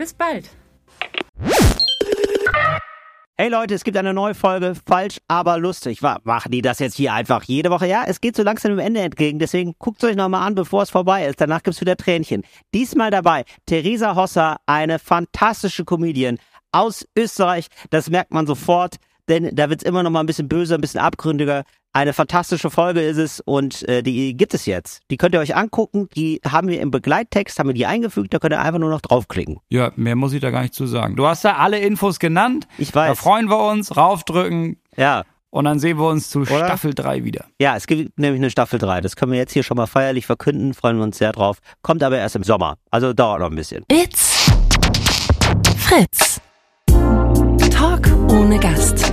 Bis bald! Hey Leute, es gibt eine neue Folge, falsch, aber lustig. Machen die das jetzt hier einfach jede Woche? Ja, es geht so langsam dem Ende entgegen, deswegen guckt euch nochmal an, bevor es vorbei ist. Danach gibt's wieder Tränchen. Diesmal dabei Theresa Hosser, eine fantastische Comedian aus Österreich. Das merkt man sofort, denn da wird's immer noch mal ein bisschen böser, ein bisschen abgründiger. Eine fantastische Folge ist es und äh, die gibt es jetzt. Die könnt ihr euch angucken. Die haben wir im Begleittext, haben wir die eingefügt. Da könnt ihr einfach nur noch draufklicken. Ja, mehr muss ich da gar nicht zu sagen. Du hast da alle Infos genannt. Ich weiß. Da freuen wir uns, raufdrücken Ja, und dann sehen wir uns zu Oder? Staffel 3 wieder. Ja, es gibt nämlich eine Staffel 3. Das können wir jetzt hier schon mal feierlich verkünden, freuen wir uns sehr drauf. Kommt aber erst im Sommer. Also dauert noch ein bisschen. It's Fritz. Talk ohne Gast.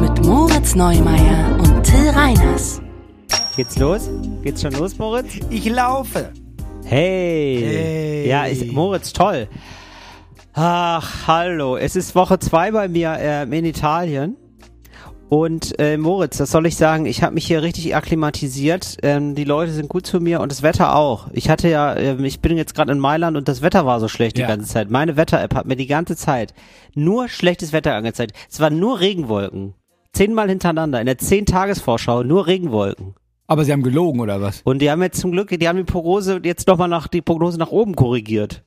Mit Moritz Neumeier und Till Reiners. Geht's los? Geht's schon los, Moritz? Ich laufe. Hey. Hey. Ja, ist, Moritz, toll. Ach, hallo. Es ist Woche zwei bei mir ähm, in Italien. Und äh, Moritz, das soll ich sagen, ich habe mich hier richtig akklimatisiert. Ähm, die Leute sind gut zu mir und das Wetter auch. Ich hatte ja, ähm, ich bin jetzt gerade in Mailand und das Wetter war so schlecht Ja. die ganze Zeit. Meine Wetter-App hat mir die ganze Zeit nur schlechtes Wetter angezeigt. Es waren nur Regenwolken. Zehnmal hintereinander in der Zehn-Tages-Vorschau nur Regenwolken. Aber sie haben gelogen oder was? Und die haben jetzt zum Glück, die haben die Prognose jetzt nochmal nach die Prognose nach oben korrigiert.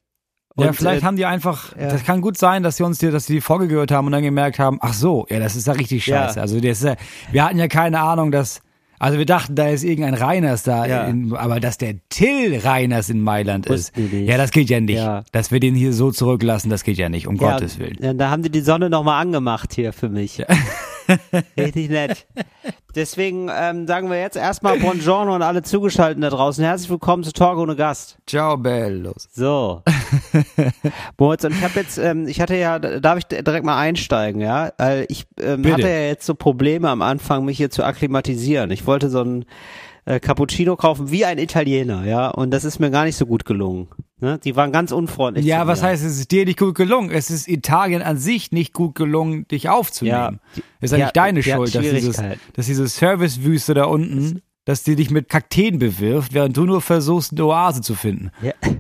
ja, Und, vielleicht äh, haben die einfach, ja. das kann gut sein, dass sie uns die, dass sie die Folge gehört haben und dann gemerkt haben, ach so, ja, das ist ja richtig Ja. scheiße. Also das ist ja, wir hatten ja keine Ahnung, dass, also wir dachten, da ist irgendein Reiners da, Ja. in, aber dass der Till Reiners in Mailand ist, ja, das geht ja nicht. Ja. Dass wir den hier so zurücklassen, das geht ja nicht, um ja, Gottes Willen. ja, Da haben die die Sonne nochmal angemacht hier für mich. Richtig nett. Deswegen ähm, sagen wir jetzt erstmal Buongiorno und alle Zugeschalteten da draußen. Herzlich willkommen zu Talk ohne Gast. Ciao, Bellos. So. Moritz, und ich habe jetzt, ähm, ich hatte ja, darf ich direkt mal einsteigen, ja? Weil ich ähm, hatte ja jetzt so Probleme am Anfang, mich hier zu akklimatisieren. Ich wollte so ein äh, Cappuccino kaufen wie ein Italiener, ja? Und das ist mir gar nicht so gut gelungen. Ne? Die waren ganz unfreundlich. Ja, was heißt, es ist dir nicht gut gelungen? Es ist Italien an sich nicht gut gelungen, dich aufzunehmen. Ja, ist eigentlich ja, deine die hatten Schuld, dass dieses, dass diese Servicewüste da unten, dass die dich mit Kakteen bewirft, während du nur versuchst, eine Oase zu finden. Ja.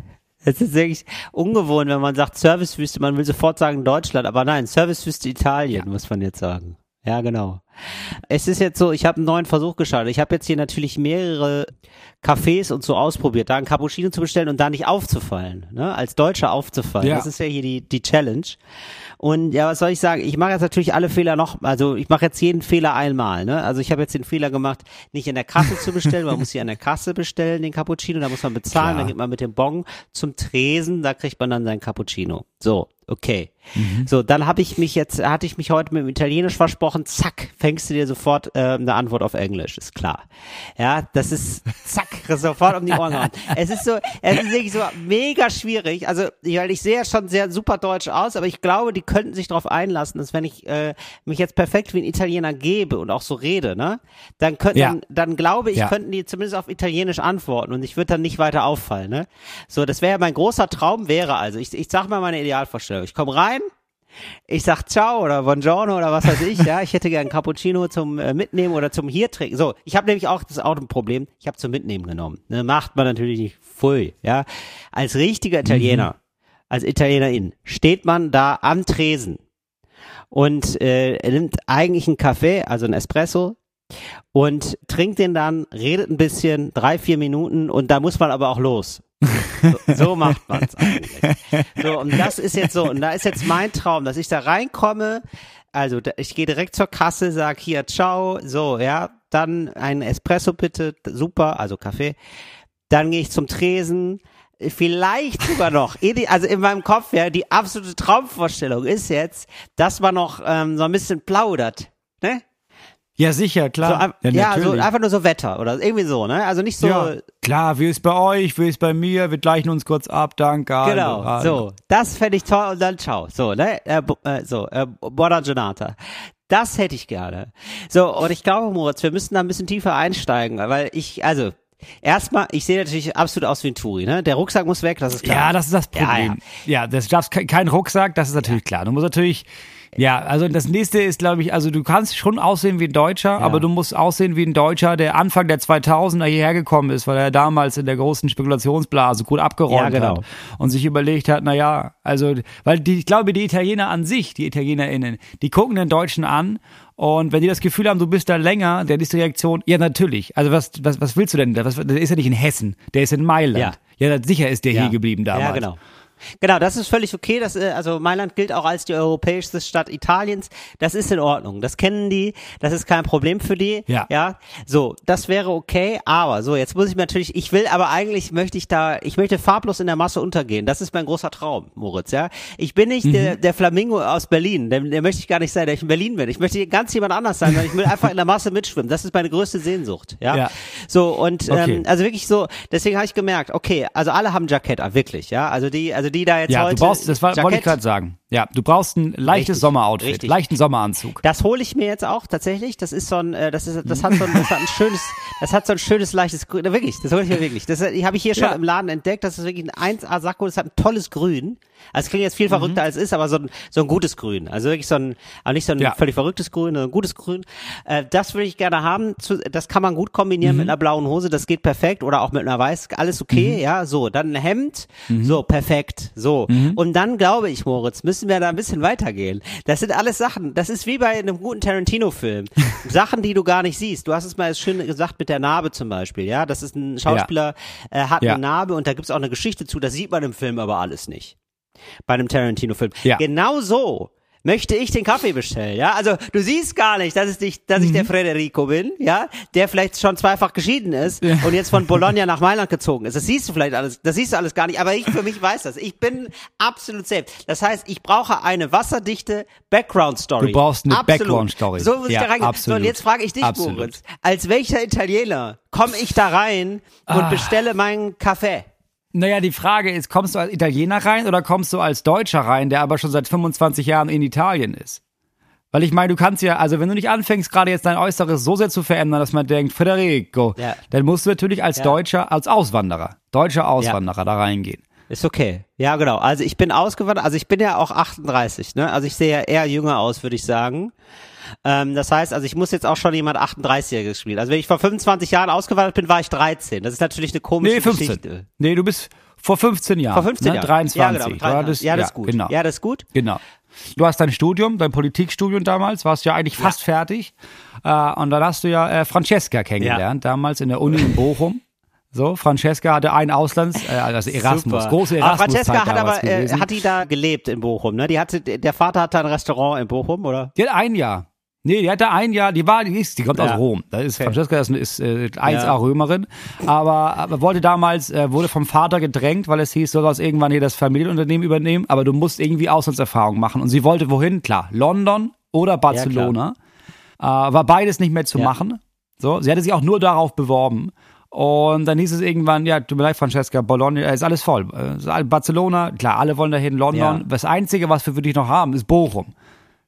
Es ist wirklich ungewohnt, wenn man sagt Servicewüste, man will sofort sagen Deutschland, aber nein, Servicewüste Italien, muss man jetzt sagen. Ja, genau. Es ist jetzt so, ich habe einen neuen Versuch gestartet. Ich habe jetzt hier natürlich mehrere Cafés und so ausprobiert, da ein Cappuccino zu bestellen und da nicht aufzufallen, ne? als Deutscher aufzufallen. Ja. Das ist ja hier die, die Challenge. Und ja, was soll ich sagen? Ich mache jetzt natürlich alle Fehler noch, also ich mache jetzt jeden Fehler einmal. Ne? Also ich habe jetzt den Fehler gemacht, nicht in der Kasse zu bestellen, man muss hier an der Kasse bestellen, den Cappuccino, da muss man bezahlen, Klar. dann geht man mit dem Bon zum Tresen, da kriegt man dann sein Cappuccino. So, okay. So, dann habe ich mich jetzt, hatte ich mich heute mit dem Italienisch versprochen, zack, fängst du dir sofort äh, eine Antwort auf Englisch, ist klar. Ja, das ist zack, sofort um die Ohren gehauen. Es ist so, es ist wirklich so mega schwierig. Also, weil ich sehe ja schon sehr super deutsch aus, aber ich glaube, die könnten sich darauf einlassen, dass wenn ich äh, mich jetzt perfekt wie ein Italiener gebe und auch so rede, ne, dann könnten, Ja. dann, dann glaube ich, Ja. könnten die zumindest auf Italienisch antworten und ich würde dann nicht weiter auffallen, ne? So, das wäre mein großer Traum wäre also, ich, ich sag mal meine Idealvorstellung. Ich komme rein, ich sag ciao oder buongiorno oder was weiß ich, ja, ich hätte gern Cappuccino zum äh, Mitnehmen oder zum hier trinken. So, ich habe nämlich auch das ist auch ein Problem, ich habe zum Mitnehmen genommen. Ne, macht man natürlich nicht pfui, ja. Als richtiger Italiener, als Italienerin steht man da am Tresen und äh, nimmt eigentlich einen Kaffee, also einen Espresso und trinkt den dann, redet ein bisschen, drei, vier Minuten und da muss man aber auch los. So, so macht man's eigentlich. So, und das ist jetzt so, und da ist jetzt mein Traum, dass ich da reinkomme, also ich gehe direkt zur Kasse, sag hier, ciao, so, ja, dann ein Espresso bitte, super, also Kaffee. Dann gehe ich zum Tresen, vielleicht sogar noch, ide- also in meinem Kopf, ja, die absolute Traumvorstellung ist jetzt, dass man noch ähm, so ein bisschen plaudert, ne? Ja, sicher, So, klar. ein- ja, so natürlich. einfach nur so Wetter oder irgendwie so, ne? Also nicht so. ja, klar, wie ist bei euch, wie ist bei mir, wir gleichen uns kurz ab, danke. Genau, also, so, das fände ich toll und dann ciao. So, ne? Äh, äh, so, äh, buona giornata. Das hätte ich gerne. So, und ich glaube, Moritz, wir müssen da ein bisschen tiefer einsteigen, weil ich, also, erstmal, ich sehe natürlich absolut aus wie ein Touri, ne? Der Rucksack muss weg, das ist klar. Ja, das ist das Ja, Problem. Ja, das darfst ke- kein Rucksack, das ist natürlich klar. Du musst natürlich, ja, also das nächste ist, glaube ich, also du kannst schon aussehen wie ein Deutscher, aber du musst aussehen wie ein Deutscher, der Anfang der 2000er hierher gekommen ist, weil er damals in der großen Spekulationsblase gut abgeräumt Ja, genau. hat und sich überlegt hat, na ja, also, weil die, ich glaube, die Italiener an sich, die ItalienerInnen, die gucken den Deutschen an und wenn die das Gefühl haben, du bist da länger, dann ist die Reaktion, ja, natürlich. Also was, was, was willst du denn da? Was, der ist ja nicht in Hessen, der ist in Mailand. Ja, ja sicher ist der hier geblieben damals. Ja, genau. Genau, das ist völlig okay. Das, äh, also Mailand gilt auch als die europäischste Stadt Italiens. Das ist in Ordnung. Das kennen die. Das ist kein Problem für die. Ja. Ja. So, das wäre okay. Aber so, jetzt muss ich mir natürlich. Ich will, aber eigentlich möchte ich da. Ich möchte farblos in der Masse untergehen. Das ist mein großer Traum, Moritz. Ja. Ich bin nicht der, Mhm. der Flamingo aus Berlin. Der, der möchte ich gar nicht sein, der ich in Berlin bin. Ich möchte ganz jemand anders sein, weil ich will einfach in der Masse mitschwimmen. Das ist meine größte Sehnsucht. Ja. Ja. So und Okay. ähm, also wirklich so. Deswegen habe ich gemerkt. Okay, also alle haben Jackett, an, wirklich. Ja. Also die, also die da jetzt Ja, heute. du brauchst, das war, wollte ich gerade sagen. Ja, du brauchst ein leichtes Richtig, Sommeroutfit, richtig. leichten Sommeranzug. Das hole ich mir jetzt auch tatsächlich. Das ist so ein, äh, das ist, das hat so ein, das hat ein schönes, das hat so ein schönes leichtes Grün. Wirklich, das hole ich mir wirklich. Das äh, habe ich hier schon Ja. im Laden entdeckt. Das ist wirklich ein 1A Sakko. Das hat ein tolles Grün. Also es klingt jetzt viel Mhm. verrückter als es ist, aber so ein, so ein gutes Grün. Also wirklich so ein, aber nicht so ein Ja. völlig verrücktes Grün, sondern ein gutes Grün. Äh, das würde ich gerne haben. Das kann man gut kombinieren Mhm. mit einer blauen Hose. Das geht perfekt. Oder auch mit einer weiß. Alles okay. Mhm. Ja, so. Dann ein Hemd. So, perfekt. So. Mhm. Und dann glaube ich, Moritz, müssen wir da ein bisschen weitergehen. Das sind alles Sachen. Das ist wie bei einem guten Tarantino-Film. Sachen, die du gar nicht siehst. Du hast es mal schön gesagt mit der Narbe zum Beispiel. Ja, das ist ein Schauspieler, äh, hat Ja. eine Narbe und da gibt's auch eine Geschichte zu. Das sieht man im Film aber alles nicht. Bei einem Tarantino-Film. Ja. Genau so möchte ich den Kaffee bestellen, ja? Also, du siehst gar nicht, dass, es nicht, dass ich Mhm. der Federico bin, ja? Der vielleicht schon zweifach geschieden ist und jetzt von Bologna nach Mailand gezogen ist. Das siehst du vielleicht alles, das siehst du alles gar nicht, aber ich für mich weiß das. Ich bin absolut safe. Das heißt, ich brauche eine wasserdichte Background-Story. Du brauchst eine Absolut. Background-Story. So muss ich Ja, da reingehen. So, absolut. und jetzt frage ich dich, Absolut. Moritz, als welcher Italiener komme ich da rein und Ah. bestelle meinen Kaffee? Naja, die Frage ist, kommst du als Italiener rein oder kommst du als Deutscher rein, der aber schon seit 25 Jahren in Italien ist? Weil ich meine, du kannst ja, also wenn du nicht anfängst, gerade jetzt dein Äußeres so sehr zu verändern, dass man denkt, Federico, Ja. dann musst du natürlich als Ja. Deutscher, als Auswanderer, deutscher Auswanderer da reingehen. Ist okay. Ja, genau. Also ich bin ausgewandert, also ich bin ja auch 38, ne? Also ich sehe ja eher jünger aus, würde ich sagen. Ähm, das heißt, also ich muss jetzt auch schon jemand 38-Jähriges spielen. Also wenn ich vor 25 Jahren ausgewandert bin, war ich 13. Das ist natürlich eine komische Nee, 15. Geschichte. Nee, du bist vor 15 Jahren. Vor 15 ne? Jahren. 23. Ja, genau. Du 23. hattest- ja, das ist gut. Genau. Ja, das ist gut. Genau. Du hast dein Studium, dein Politikstudium damals, warst ja eigentlich fast fertig. Äh, und dann hast du ja äh, Francesca kennengelernt, damals in der Uni in Bochum. So, Francesca hatte einen Auslands, äh, also Erasmus, Super. große aber Erasmus. Francesca hat aber, äh, hat die da gelebt in Bochum, ne? Die hatte, der Vater hatte ein Restaurant in Bochum, oder? die hat ein Jahr. Nee, die hatte ein Jahr, die war, die, ist, die kommt Ja. aus Rom. Da ist Okay. Francesca ist, ist äh, 1A Ja. Römerin, aber, aber wollte damals, äh, wurde vom Vater gedrängt, weil es hieß, du sollst irgendwann hier das Familienunternehmen übernehmen, aber du musst irgendwie Auslandserfahrung machen. Und sie wollte wohin? Klar, London oder Barcelona. äh, war beides nicht mehr zu Ja. machen. So, sie hatte sich auch nur darauf beworben. Und dann hieß es irgendwann, ja, tut mir leid, Francesca, Bologna, äh, ist alles voll. Äh, ist Barcelona, klar, alle wollen dahin, London. Ja. Das Einzige, was wir für dich noch haben, ist Bochum.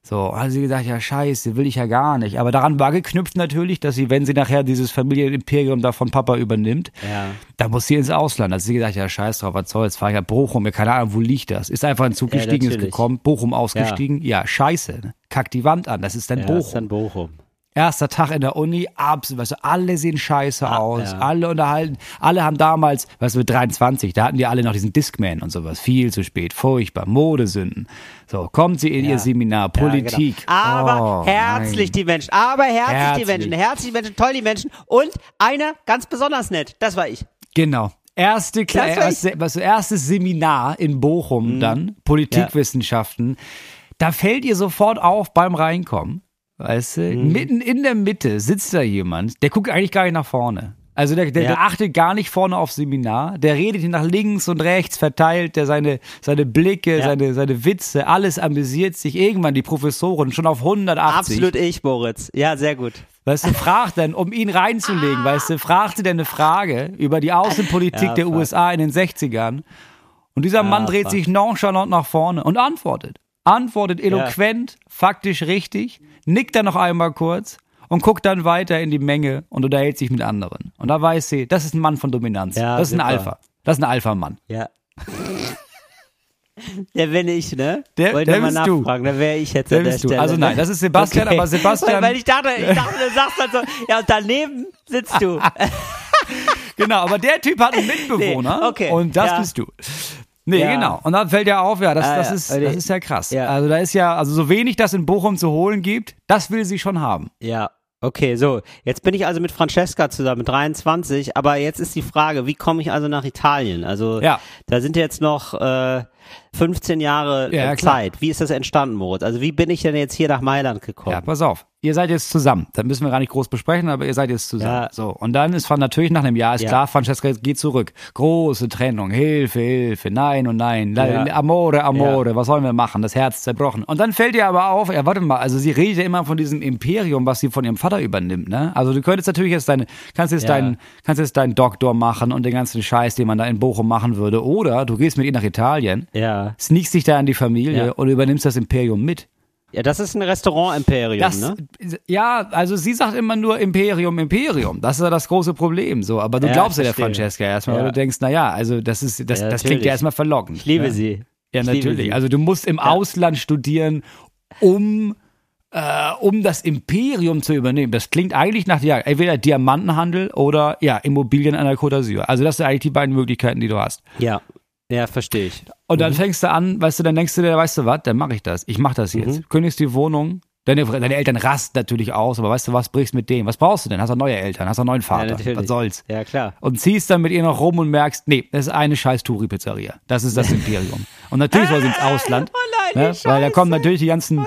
So, hat sie gesagt, ja scheiße, will ich ja gar nicht. Aber daran war geknüpft natürlich, dass sie, wenn sie nachher dieses Familienimperium da von Papa übernimmt, Ja. dann muss sie ins Ausland. Also sie gesagt, ja scheiß drauf, was soll's, fahr ich nach Bochum, ja, keine Ahnung, wo liegt das? Ist einfach ein Zug Ja, gestiegen, ist natürlich. gekommen, Bochum ausgestiegen, ja, scheiße, ne? kackt die Wand an, das ist dann Ja, Bochum. ist dann Bochum. Erster Tag in der Uni, absolut, weißt du, alle sehen scheiße Ah, aus, ja. alle unterhalten, alle haben damals, weißt du, mit 23, da hatten die alle noch diesen Discman und sowas, viel zu spät, furchtbar, Modesünden. So, kommt sie in Ja. ihr Seminar, Ja, Politik. genau. Aber Oh, herzlich nein. die Menschen, aber herzlich, die Herzlich. Menschen, herzlich die Menschen, toll die Menschen und einer ganz besonders nett, das war ich. Genau. Erste, erste, was, erstes Seminar in Bochum dann, Politikwissenschaften. Da fällt ihr sofort auf beim Reinkommen. Weißt du, mitten in der Mitte sitzt da jemand, der guckt eigentlich gar nicht nach vorne. Also der, der, Ja. der achtet gar nicht vorne auf Seminar, der redet nach links und rechts, verteilt der seine, seine Blicke, Ja. seine, seine Witze, alles amüsiert sich. Irgendwann die Professoren schon auf 180. Absolut ich, Moritz. Ja, sehr gut. Weißt du, fragt dann, um ihn reinzulegen, weißt du, fragt sie dann eine Frage über die Außenpolitik Ja, der. USA in den 60ern. Und dieser Mann dreht fuck. sich nonchalant nach vorne und antwortet. Antwortet eloquent, faktisch richtig, nickt dann noch einmal kurz und guckt dann weiter in die Menge und unterhält sich mit anderen. Und da weiß sie, das ist ein Mann von Dominanz. Ja, das ist ein super. Alpha. Das ist ein Alpha-Mann. Ja. Der bin ich, ne? Der- Wollte der mal bist du. nachfragen, da wäre ich jetzt Der an der. Stelle. Also ne? nein, das ist Sebastian, aber Sebastian- Weil, weil ich dachte, ich dachte, du sagst dann so, ja, und daneben sitzt du. Genau, aber der Typ hat einen Mitbewohner Nee, okay, und das ja. bist du. Nee, Ja. genau. Und dann fällt ja auf, ja, das, Ah, das, ja. ist, das ist ja krass. Ja. Also da ist ja, also so wenig das in Bochum zu holen gibt, das will sie schon haben. Ja, okay, so. Jetzt bin ich also mit Francesca zusammen, mit 23, aber jetzt ist die Frage, wie komme ich also nach Italien? Also, Ja. da sind jetzt noch äh, 15 Jahre Ja, äh, klar. Zeit. Wie ist das entstanden, Moritz? Also, wie bin ich denn jetzt hier nach Mailand gekommen? Ja, pass auf. Ihr seid jetzt zusammen. Da müssen wir gar nicht groß besprechen, aber ihr seid jetzt zusammen. Ja. So. Und dann ist von natürlich nach einem Jahr ist Ja. klar, Francesca geht zurück. Große Trennung. Hilfe, Hilfe. Nein und nein. Ja. Amore, Amore. Was sollen wir machen? Das Herz zerbrochen. Und dann fällt ihr aber auf, ja, warte mal, also sie redet ja immer von diesem Imperium, was sie von ihrem Vater übernimmt, ne? Also du könntest natürlich jetzt deine, kannst jetzt Ja. deinen, kannst jetzt deinen Doktor machen und den ganzen Scheiß, den man da in Bochum machen würde. Oder du gehst mit ihr nach Italien, Ja. Sneakst dich da in die Familie Ja. und übernimmst das Imperium mit. Ja, das ist ein Restaurant-Imperium, ne? Ja, also sie sagt immer nur Imperium, Imperium. Das ist ja das große Problem. So, aber du Ja, glaubst ja der. Francesca erstmal, weil Ja. du denkst, na ja, also das ist, das, Ja, das klingt ja erstmal verlockend. Ich liebe ja. sie. Ja, Ich natürlich. sie. Also du musst im Ausland studieren, um äh, um das Imperium zu übernehmen. Das klingt eigentlich nach ja, entweder Diamantenhandel oder ja, Immobilien an der Côte d'Azur. Also das sind eigentlich die beiden Möglichkeiten, die du hast. Ja. Ja, verstehe ich. Und Mhm. dann fängst du an, weißt du, dann denkst du dir, weißt du was, dann mache ich das. Ich mache das jetzt. Mhm. Kündigst die Wohnung. Deine, deine Eltern rasten natürlich aus, aber weißt du was, brichst mit denen. Was brauchst du denn? Hast du neue Eltern, hast du einen neuen Ja, Vater. natürlich. was soll's? Ja, klar. Und ziehst dann mit ihr noch rum und merkst, nee, das ist eine scheiß Touri-Pizzeria. Das ist das Imperium. Und natürlich soll sie ins Ausland. Oh nein, ne? Weil da kommen natürlich die ganzen,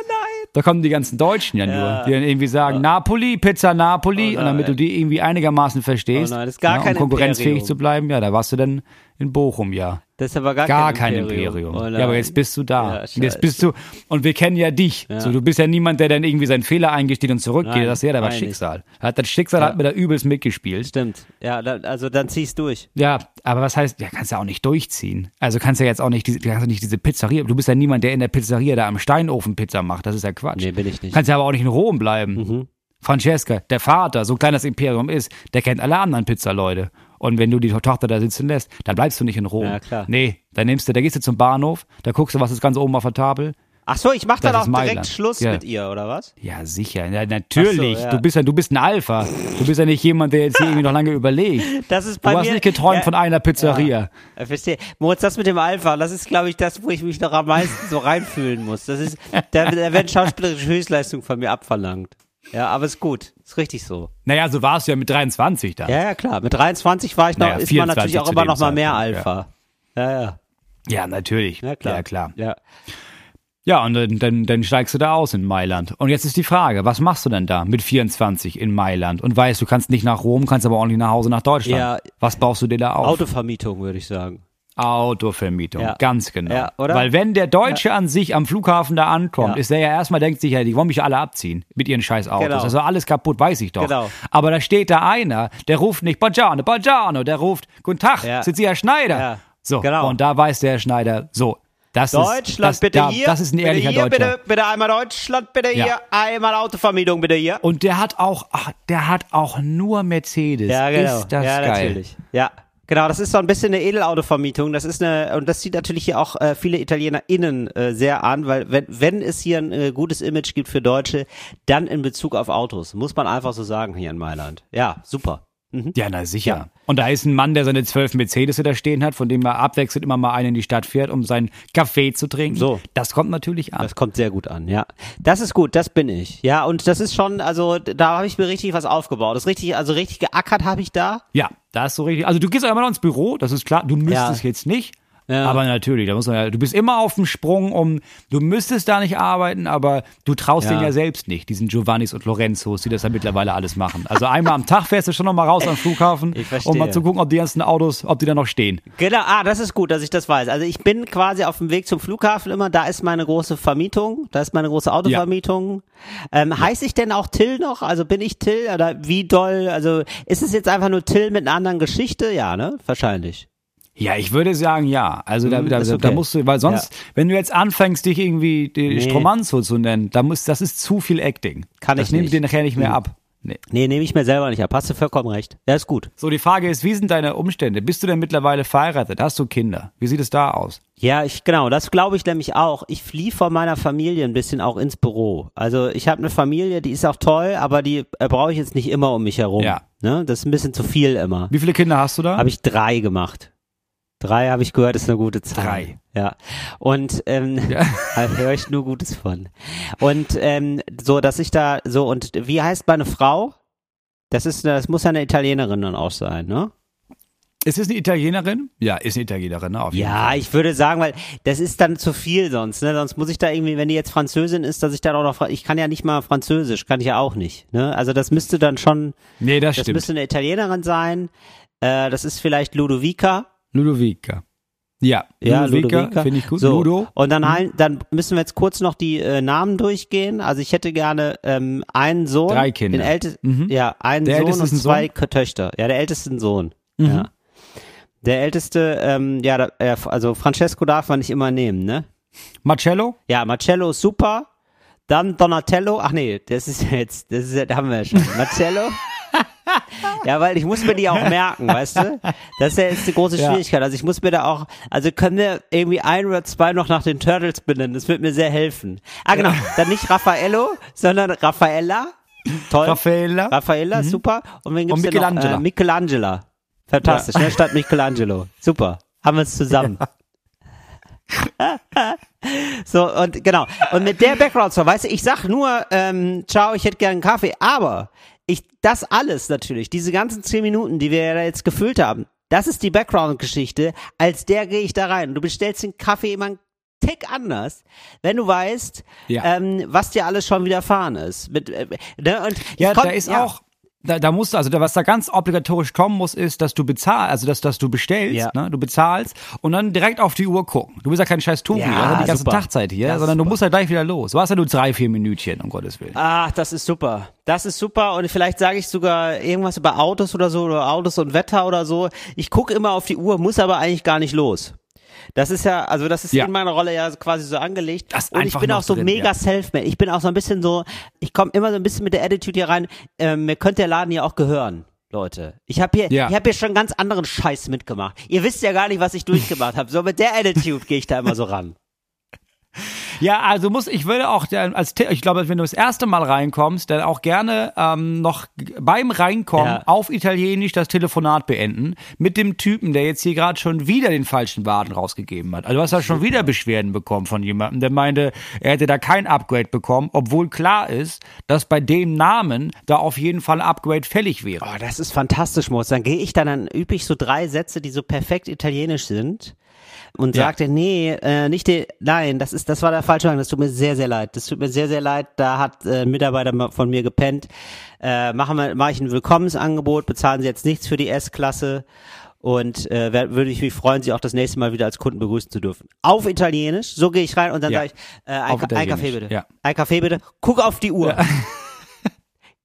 da kommen die ganzen Deutschen ja nur, Ja. die dann irgendwie sagen, Napoli, Pizza Napoli. Oh und damit du die irgendwie einigermaßen verstehst, Oh nein, das ist gar ne, kein um konkurrenzfähig Imperium. zu bleiben, ja, da warst du dann in Bochum, ja. Das ist aber gar, Gar kein kein Imperium. Imperium. Oh ja, aber jetzt bist du da. Ja, und jetzt bist du, und wir kennen ja dich. So, du bist ja niemand, der dann irgendwie seinen Fehler eingesteht und zurückgeht. Nein, das ist ja, da war Schicksal. Hat das Schicksal Ja. hat mir da übelst mitgespielt. Stimmt. Ja, da, also dann zieh's durch. Ja, aber was heißt, ja, kannst ja auch nicht durchziehen. Also kannst ja jetzt auch nicht diese, kannst ja nicht diese Pizzeria, du bist ja niemand, der in der Pizzeria da am Steinofen Pizza macht. Das ist ja Quatsch. Nee, bin ich nicht. Kannst ja aber auch nicht in Rom bleiben. Mhm. Francesca, der Vater, so klein das Imperium ist, der kennt alle anderen Pizzaleute. Und wenn du die Tochter da sitzen lässt, dann bleibst du nicht in Rom. Ja, klar. Nee, dann nimmst du, da gehst du zum Bahnhof, da guckst du, was ist ganz oben auf der Tafel. Ach so, ich mach dann auch direkt. Schluss Ja. mit ihr, oder was? Ja, sicher. Ja, natürlich. So, ja. Du bist ja, du bist ein Alpha. Du bist ja nicht jemand, der jetzt hier irgendwie noch lange überlegt. Das ist Du bei hast mir, nicht geträumt von einer Pizzeria. Ja, verstehe. Moritz, das mit dem Alpha, das ist, glaube ich, das, wo ich mich noch am meisten so reinfühlen muss. Das ist, da, da werden schauspielerische Höchstleistungen von mir abverlangt. Ja, aber ist gut. Ist richtig so. Naja, so warst du ja mit 23 da. Ja, ja, klar. Mit 23 war ich noch, Naja, ist man 24 natürlich auch immer noch mal mehr Alpha. Ja, ja. Ja, natürlich. Ja, klar. Ja, klar. Ja. Ja, und dann, dann, dann steigst du da aus in Mailand. Und jetzt ist die Frage, was machst du denn da mit 24 in Mailand? Und weißt, du kannst nicht nach Rom, kannst aber auch nicht nach Hause nach Deutschland. Ja. Was baust du dir da auf? Autovermietung, würde ich sagen. Autovermietung, Ja. ganz genau. Ja, oder? Weil wenn der Deutsche an sich am Flughafen da ankommt, Ja. ist der ja erstmal, denkt sich ja, die wollen mich alle abziehen mit ihren scheiß Autos. Genau. Also alles kaputt, weiß ich doch. Genau. Aber da steht da einer, der ruft nicht Buongiorno, Buongiorno, der ruft Guten Tag, Ja. sind Sie Herr Schneider? Ja. So, Genau. und da weiß der Herr Schneider, so, das Deutschland, ist, das, bitte da, hier. das ist ein ehrlicher bitte hier, Deutscher. Bitte, bitte einmal Deutschland, bitte Ja. hier. Einmal Autovermietung, bitte hier. Und der hat auch, ach, der hat auch nur Mercedes. Ja, genau. Ist das ja, geil. natürlich. Ja. Genau, das ist so ein bisschen eine Edelautovermietung. Das ist eine, und das zieht natürlich hier auch äh, viele ItalienerInnen äh, sehr an, weil wenn, wenn es hier ein äh, gutes Image gibt für Deutsche, dann in Bezug auf Autos. Muss man einfach so sagen hier in Mailand. Ja, super. Ja, na sicher. Und da ist ein Mann, der seine zwölf Mercedes da stehen hat, von dem er abwechselnd immer mal einen in die Stadt fährt, um seinen Kaffee zu trinken. So. Das kommt natürlich an. Das kommt sehr gut an, ja. Das ist gut, das bin ich. Ja, und das ist schon, also da habe ich mir richtig was aufgebaut. Das ist richtig, also richtig geackert habe ich da. Ja, da ist so richtig. Also du gehst einmal ins Büro, das ist klar, du müsstest Ja. jetzt nicht, Ja. Aber natürlich, da muss man ja, du bist immer auf dem Sprung, um, du müsstest da nicht arbeiten, aber du traust Ja. denen ja selbst nicht, diesen Giovannis und Lorenzos, die das ja mittlerweile alles machen. Also einmal am Tag fährst du schon noch mal raus am Flughafen, um mal zu gucken, ob die ganzen Autos, ob die da noch stehen. Genau, ah, das ist gut, dass ich das weiß. Also ich bin quasi auf dem Weg zum Flughafen immer, da ist meine große Vermietung, da ist meine große Autovermietung. Ähm, heiße ich denn auch Till noch? Also bin ich Till oder wie doll? Also ist es jetzt einfach nur Till mit einer anderen Geschichte? Ja, ne? Wahrscheinlich. Ja, ich würde sagen, ja. Also da, Hm, da, ist da okay. musst du, weil sonst, wenn du jetzt anfängst, dich irgendwie die Nee. Stromanzo zu nennen, da muss, das ist zu viel Acting. Kann das ich nehme dir nachher nicht mehr Hm. ab. Nee. Nee, nehme ich mir selber nicht ab. Hast du vollkommen recht. Ja, ist gut. So, die Frage ist, wie sind deine Umstände? Bist du denn mittlerweile verheiratet? Hast du Kinder? Wie sieht es da aus? Ja, ich genau, das glaube ich nämlich auch. Ich fliehe von meiner Familie ein bisschen auch ins Büro. Also ich habe eine Familie, die ist auch toll, aber die äh, brauche ich jetzt nicht immer um mich herum. Ja. Ne? Das ist ein bisschen zu viel immer. Wie viele Kinder hast du da? Habe ich drei gemacht. Drei habe ich gehört, ist eine gute Zahl. Drei. Ja. Und ähm, Ja. da höre ich nur Gutes von. Und ähm, so, dass ich da so und wie heißt meine Frau? Das ist, das muss ja eine Italienerin dann auch sein, ne? Ist es eine Italienerin? Ja, ist eine Italienerin, ne? Auf jeden Ja, Fall. ich würde sagen, weil das ist dann zu viel sonst, ne? Sonst muss ich da irgendwie, wenn die jetzt Französin ist, dass ich dann auch noch, ich kann ja nicht mal Französisch, kann ich ja auch nicht, ne? Also das müsste dann schon, Nee, das, das stimmt. müsste eine Italienerin sein. Äh, das ist vielleicht Ludovica. Ludovica. Ja, Ja, Ludovica, Ludovica. finde ich gut. So, Ludo. Und dann, halt, dann müssen wir jetzt kurz noch die äh, Namen durchgehen. Also ich hätte gerne ähm, einen Sohn. Drei Kinder. Den ältesten, Mhm. ja, einen Der Sohn und zwei Töchter. Ja, der älteste Sohn. Mhm. Ja. Der älteste, ähm, ja, äh, also Francesco darf man nicht immer nehmen, ne? Marcello? Ja, Marcello super. Dann Donatello. Ach nee, das ist jetzt, das ist da haben wir ja schon. Marcello. ja, weil ich muss mir die auch merken, weißt du? Das ist ja jetzt die große Ja. Schwierigkeit. Also ich muss mir da auch, also können wir irgendwie ein oder zwei noch nach den Turtles benennen. Das wird mir sehr helfen. Ah, genau. Dann nicht Raffaello, sondern Raffaella. Toll. Raffaella? Raffaella, super. Und wen gibt's Und denn noch? Michelangelo. Äh, Michelangelo. Fantastisch, ne? Statt Michelangelo. Super. Haben wir es zusammen. So, und genau. Und mit der Background-Story, weißt du, ich sag nur, ähm, ciao, ich hätte gern einen Kaffee, aber ich, das alles natürlich, diese ganzen zehn Minuten, die wir ja da jetzt gefüllt haben, das ist die Background-Geschichte, als der gehe ich da rein. Du bestellst den Kaffee immer einen Tick anders, wenn du weißt, Ja. ähm, was dir alles schon widerfahren ist. Mit, äh, ne? und Ja, konnt- da ist auch, da, da musst du, also da, was da ganz obligatorisch kommen muss, ist, dass du bezahlst, also dass, dass du bestellst, Ja. ne, du bezahlst und dann direkt auf die Uhr gucken. Du bist ja kein scheiß Tobi, Ja, du hast ja die ganze super. Tagzeit hier, ist sondern du musst ja gleich wieder los. Du hast ja nur drei, vier Minütchen, um Gottes Willen. Ach, das ist super. Das ist super und vielleicht sage ich sogar irgendwas über Autos oder so oder Autos und Wetter oder so. Ich gucke immer auf die Uhr, muss aber eigentlich gar nicht los. Das ist ja, also das ist Ja. in meiner Rolle ja quasi so angelegt. Das und ich bin auch so drin, mega ja. self-made. Ich bin auch so ein bisschen so, ich komme immer so ein bisschen mit der Attitude hier rein. Ähm, mir könnte der Laden ja auch gehören. Leute, ich habe hier, Ja. ich habe hier schon ganz anderen Scheiß mitgemacht. Ihr wisst ja gar nicht, was ich durchgemacht habe. So mit der Attitude gehe ich da immer so ran. Ja, also muss, ich würde auch dann als ich glaube, wenn du das erste Mal reinkommst, dann auch gerne ähm, noch beim Reinkommen Ja. auf Italienisch das Telefonat beenden mit dem Typen, der jetzt hier gerade schon wieder den falschen Waden rausgegeben hat. Also du hast ja schon wieder Beschwerden bekommen von jemandem, der meinte, er hätte da kein Upgrade bekommen, obwohl klar ist, dass bei dem Namen da auf jeden Fall ein Upgrade fällig wäre. Oh, das ist fantastisch, Moritz. Dann gehe ich dann, dann übe ich so drei Sätze, die so perfekt italienisch sind und Ja. sagte, nee, äh, nicht den, nein, das ist, das war der falsche Wagen, das tut mir sehr, sehr leid. Das tut mir sehr, sehr leid. Da hat äh, ein Mitarbeiter von mir gepennt. Äh, machen wir, mache ich ein Willkommensangebot, bezahlen Sie jetzt nichts für die S-Klasse. Und äh, würde ich mich freuen, Sie auch das nächste Mal wieder als Kunden begrüßen zu dürfen. Auf Italienisch, so gehe ich rein und dann Ja. sage ich, äh, ein, Ka- ein Kaffee bitte. ja. Ein Kaffee bitte. Guck auf die Uhr.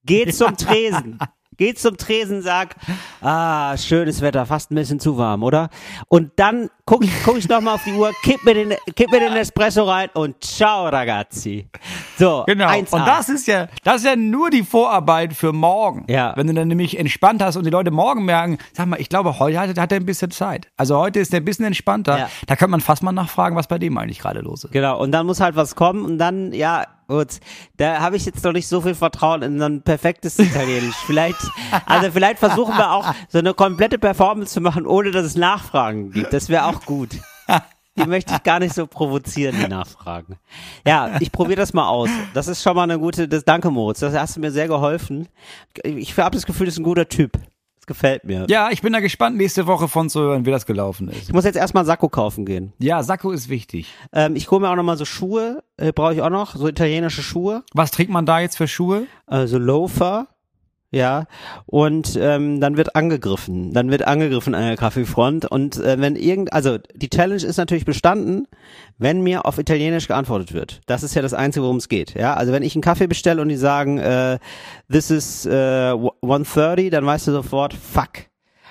Geh zum Tresen. Geh zum Tresen, sag, ah, schönes Wetter, fast ein bisschen zu warm, oder? Und dann guck, guck ich nochmal auf die Uhr, kipp mir, den, kipp mir den Espresso rein und ciao, ragazzi. So, Genau. 1A. Und das ist ja, das ist ja nur die Vorarbeit für morgen. Ja. Wenn du dann nämlich entspannt hast und die Leute morgen merken, sag mal, ich glaube, heute hat, hat er ein bisschen Zeit. Also heute ist er ein bisschen entspannter. Ja. Da könnte man fast mal nachfragen, was bei dem eigentlich gerade los ist. Genau, und dann muss halt was kommen und dann, ja, gut, da habe ich jetzt noch nicht so viel Vertrauen in so ein perfektes Italienisch. vielleicht, also vielleicht versuchen wir auch so eine komplette Performance zu machen, ohne dass es Nachfragen gibt. Das wäre auch gut. Die möchte ich gar nicht so provozieren, die Nachfragen. Ja, ich probiere das mal aus. Das ist schon mal eine gute, das, danke Moritz, das hast du mir sehr geholfen. Ich habe das Gefühl, das ist ein guter Typ. Gefällt mir. Ja, ich bin da gespannt, nächste Woche von zu hören, wie das gelaufen ist. Ich muss jetzt erstmal Sakko kaufen gehen. Ja, Sakko ist wichtig. Ähm, ich hole mir auch noch mal so Schuhe, äh, brauche ich auch noch, so italienische Schuhe, Was trägt man da jetzt für Schuhe? also Loafer. Ja, und ähm, dann wird angegriffen. Dann wird angegriffen an der Kaffeefront. Und äh, wenn irgend, also die Challenge ist natürlich bestanden, wenn mir auf Italienisch geantwortet wird. Das ist ja das Einzige, worum es geht. Ja, also wenn ich einen Kaffee bestelle und die sagen, äh, this is äh, 1.30, dann weißt du sofort, fuck,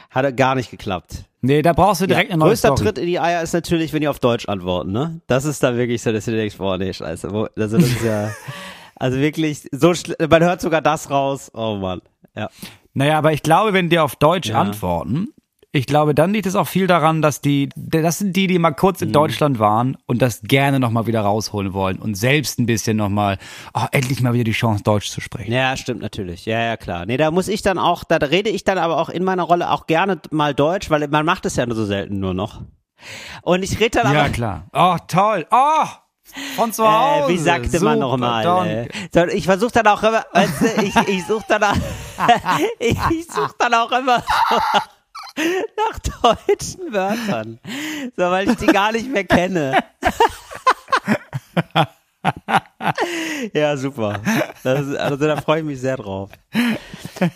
hat gar nicht geklappt. Nee, da brauchst du direkt ja, eine neue größter Story. Tritt in die Eier ist natürlich, wenn die auf Deutsch antworten, ne? Das ist dann wirklich so, dass du denkst, boah, nee, scheiße. Wo, also das ist ja, also wirklich, so man hört sogar das raus. Oh Mann. Ja. Naja, aber ich glaube, wenn die auf Deutsch Ja. antworten, ich glaube, dann liegt es auch viel daran, dass die, das sind die, die mal kurz Mhm. in Deutschland waren und das gerne nochmal wieder rausholen wollen und selbst ein bisschen nochmal, oh, endlich mal wieder die Chance, Deutsch zu sprechen. Ja, stimmt natürlich. Ja, ja, klar. Nee, da muss ich dann auch, da rede ich dann aber auch in meiner Rolle auch gerne mal Deutsch, weil man macht es ja nur so selten nur noch. Und ich rede dann Ja, aber, klar. Oh, toll. Oh, von zu Hause. Äh, wie sagte man Super, nochmal? Äh, ich versuche dann auch immer, weißt du, ich, ich suche dann auch, ich, suche dann auch immer nach deutschen Wörtern. So, weil ich die gar nicht mehr kenne. ja, super. Ist, also da freue ich mich sehr drauf.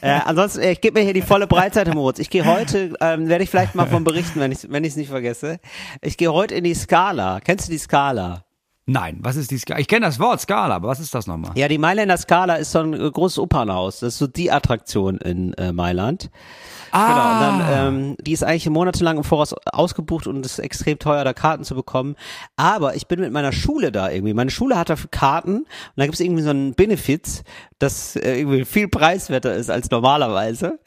Äh, ansonsten, äh, ich gebe mir hier die volle Breitseite, Moritz. Ich gehe heute, ähm, werde ich vielleicht mal von berichten, wenn ich wenn ich es nicht vergesse. Ich gehe heute in die Skala. Kennst du die Skala? Nein, was ist die Skala? Ich kenne das Wort Skala, aber was ist das nochmal? Ja, die Mailänder Skala ist so ein äh, großes Opernhaus. Das ist so die Attraktion in äh, Mailand. Genau, und Ah. dann, ähm, die ist eigentlich monatelang im Voraus ausgebucht und es ist extrem teuer, da Karten zu bekommen. Aber ich bin mit meiner Schule da irgendwie. Meine Schule hat dafür Karten und da gibt es irgendwie so einen Benefits, das äh, irgendwie viel preiswerter ist als normalerweise.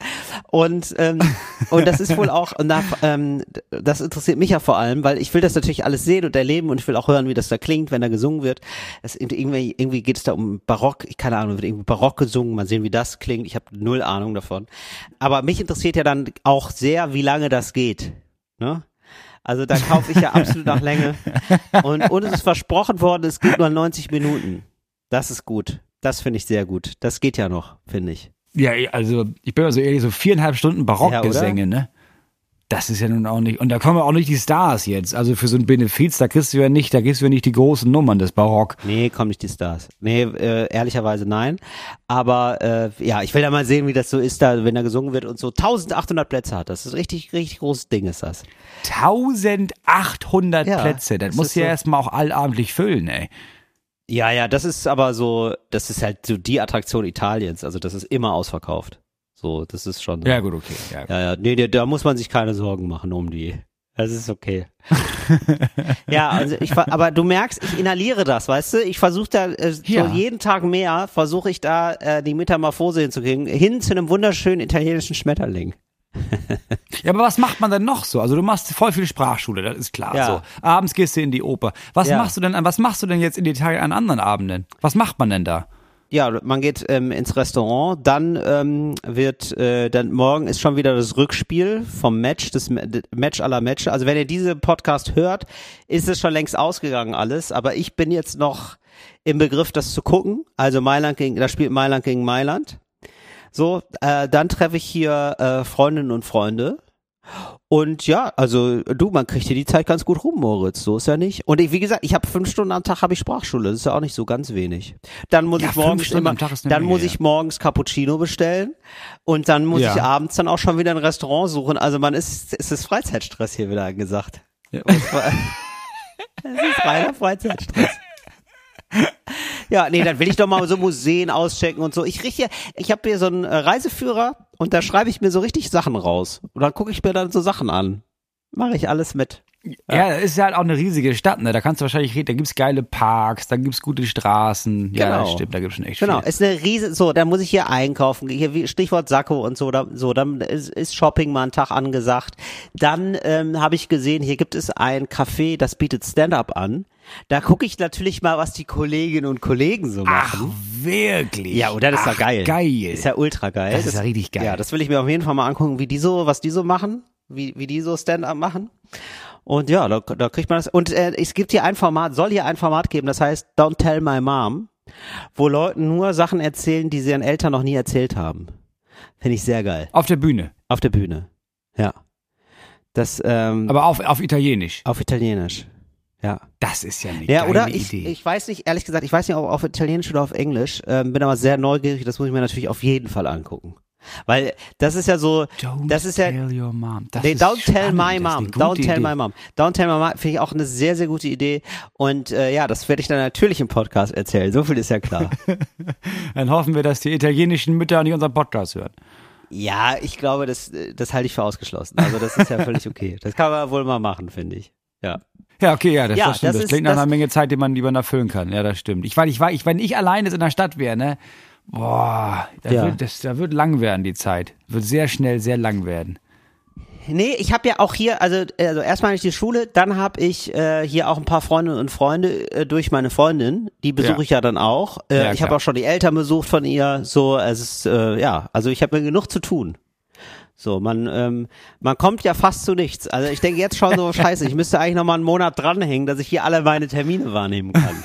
Und ähm, und das ist wohl auch, und da, ähm, das interessiert mich ja vor allem, weil ich will das natürlich alles sehen und erleben und ich will auch hören, wie das da klingt, wenn da gesungen wird. Das irgendwie, irgendwie geht es da um Barock, ich keine Ahnung, wird irgendwie Barock gesungen, mal sehen, wie das klingt. Ich habe null Ahnung davon. Aber mich interessiert ja dann auch sehr, wie lange das geht. Ne? Also da kaufe ich ja absolut nach Länge. Und, und es ist versprochen worden, es geht nur 90 Minuten. Das ist gut. Das finde ich sehr gut. Das geht ja noch, finde ich. Ja, also ich bin mal so ehrlich, so viereinhalb Stunden Barockgesänge, Ja, ne? Das ist ja nun auch nicht, und da kommen auch nicht die Stars jetzt. Also für so ein Benefiz, da kriegst du ja nicht, da kriegst du ja nicht die großen Nummern des Barock. Nee, kommen nicht die Stars. Nee, äh, ehrlicherweise nein. Aber äh, ja, ich will ja mal sehen, wie das so ist, da, wenn da gesungen wird und so 1800 Plätze hat. Das ist richtig, richtig großes Ding ist das. 1800 Ja, Plätze, das das muss ja so- erstmal auch allabendlich füllen, ey. Ja, ja, das ist aber so, das ist halt so die Attraktion Italiens. Also das ist immer ausverkauft. So, das ist schon. Ja, gut, okay. Ja, gut. Ja, ja, nee, da- muss man sich keine Sorgen machen um die. Das ist okay. ja, also ich, aber du merkst, ich inhaliere das, weißt du? Ich versuche da äh, Ja. so jeden Tag mehr, versuche ich da äh, die Metamorphose hinzukriegen, hin zu einem wunderschönen italienischen Schmetterling. Ja, aber was macht man denn noch so? Also du machst voll viel Sprachschule, das ist klar. Ja. So. Abends gehst du in die Oper. Was Ja. machst du denn, was machst du denn jetzt in Italien an anderen Abenden? Was macht man denn da? Ja, man geht ähm, ins Restaurant, dann ähm, wird, äh, dann morgen ist schon wieder das Rückspiel vom Match, das Ma- das Match aller Matches. Also wenn ihr diese Podcast hört, ist es schon längst ausgegangen alles, aber ich bin jetzt noch im Begriff, das zu gucken. Also Mailand gegen, da spielt Mailand gegen Mailand. So, äh, dann treffe ich hier äh, Freundinnen und Freunde. Und ja, also du, man kriegt hier die Zeit ganz gut rum, Moritz. So ist ja nicht. Und ich, wie gesagt, ich habe fünf Stunden am Tag habe ich Sprachschule. Das ist ja auch nicht so ganz wenig. Dann muss Ja, ich morgens immer, dann Menge, muss ich morgens Cappuccino bestellen und dann muss Ja. ich abends dann auch schon wieder ein Restaurant suchen. Also man ist, es ist Freizeitstress hier wieder angesagt. Ja. Es ist reiner Freizeitstress. Ja, nee, dann will ich doch mal so Museen auschecken und so. Ich hier- ich habe hier so einen äh, Reiseführer und da schreibe ich mir so richtig Sachen raus. Und dann gucke ich mir dann so Sachen an. Mache ich alles mit. Ja, das ist ja halt auch eine riesige Stadt, ne? Da kannst du wahrscheinlich reden, da gibt's geile Parks, da gibt's gute Straßen. Ja, Genau. das stimmt, da gibt's schon echt Genau, viel. ist eine riese, so, da muss ich hier einkaufen, hier wie Stichwort Sakko und so, da, so, dann ist, ist Shopping mal einen Tag angesagt. Dann ähm, habe ich gesehen, hier gibt es ein Café, das bietet Stand-up an. Da gucke ich natürlich mal, was die Kolleginnen und Kollegen so Ach, machen. wirklich? Ja, oder das ist Ach, ja geil. Geil. Ist ja ultra geil. Das ist ja richtig geil. Ja, das will ich mir auf jeden Fall mal angucken, wie die so, was die so machen, wie, wie die so Stand-up machen. Und ja, da, da kriegt man das. Und äh, es gibt hier ein Format, soll hier ein Format geben, das heißt Don't Tell My Mom, wo Leute nur Sachen erzählen, die sie ihren Eltern noch nie erzählt haben. Finde ich sehr geil. Auf der Bühne. Auf der Bühne. Ja. Das, ähm, Aber auf, auf Italienisch. auf Italienisch. Ja. Das ist ja eine Ja, geile oder ich, Idee. ich weiß nicht, ehrlich gesagt, ich weiß nicht, ob auf Italienisch oder auf Englisch, ähm, bin aber sehr neugierig, das muss ich mir natürlich auf jeden Fall angucken. Weil das ist ja so, Don't das ist ja, tell your mom. Das Nee, ist don't tell my ist mom. Don't tell Idee. my mom. Don't tell my mom finde ich auch eine sehr, sehr gute Idee. Und äh, ja, das werde ich dann natürlich im Podcast erzählen. So viel ist ja klar. Dann hoffen wir, dass die italienischen Mütter nicht unseren Podcast hören. ja, ich glaube, das, das halte ich für ausgeschlossen. Also das ist ja völlig okay. Das kann man wohl mal machen, finde ich. Ja. Ja, okay, ja, das, Ja, das stimmt. das Das, ist- klingt nach das- einer Menge Zeit, die man, die man erfüllen kann. Ja, das stimmt. Ich, weil ich, war, ich, wenn ich alleine in der Stadt wäre, ne, boah, da, Ja. wird, das, da wird lang werden, die Zeit. Wird sehr schnell sehr lang werden. Nee, ich habe ja auch hier, also, also erstmal nicht die Schule, dann habe ich äh, hier auch ein paar Freundinnen und Freunde äh, durch meine Freundin, die besuche Ja. ich ja dann auch. Äh, Ja, ich habe auch schon die Eltern besucht von ihr, so, es ist, äh, ja, also ich habe mir genug zu tun. So, man, ähm, man kommt ja fast zu nichts. Also ich denke jetzt schon so, scheiße, ich müsste eigentlich noch mal einen Monat dranhängen, dass ich hier alle meine Termine wahrnehmen kann.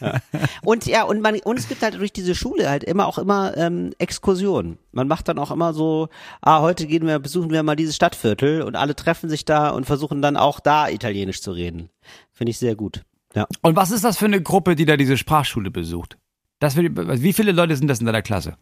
ja. Und ja, und man, und es gibt halt durch diese Schule halt immer auch immer ähm, Exkursionen. Man macht dann auch immer so, ah, heute gehen wir, besuchen wir mal dieses Stadtviertel und alle treffen sich da und versuchen dann auch da Italienisch zu reden. Finde ich sehr gut. Ja. Und was ist das für eine Gruppe, die da diese Sprachschule besucht? Das wie viele Leute sind das in deiner Klasse?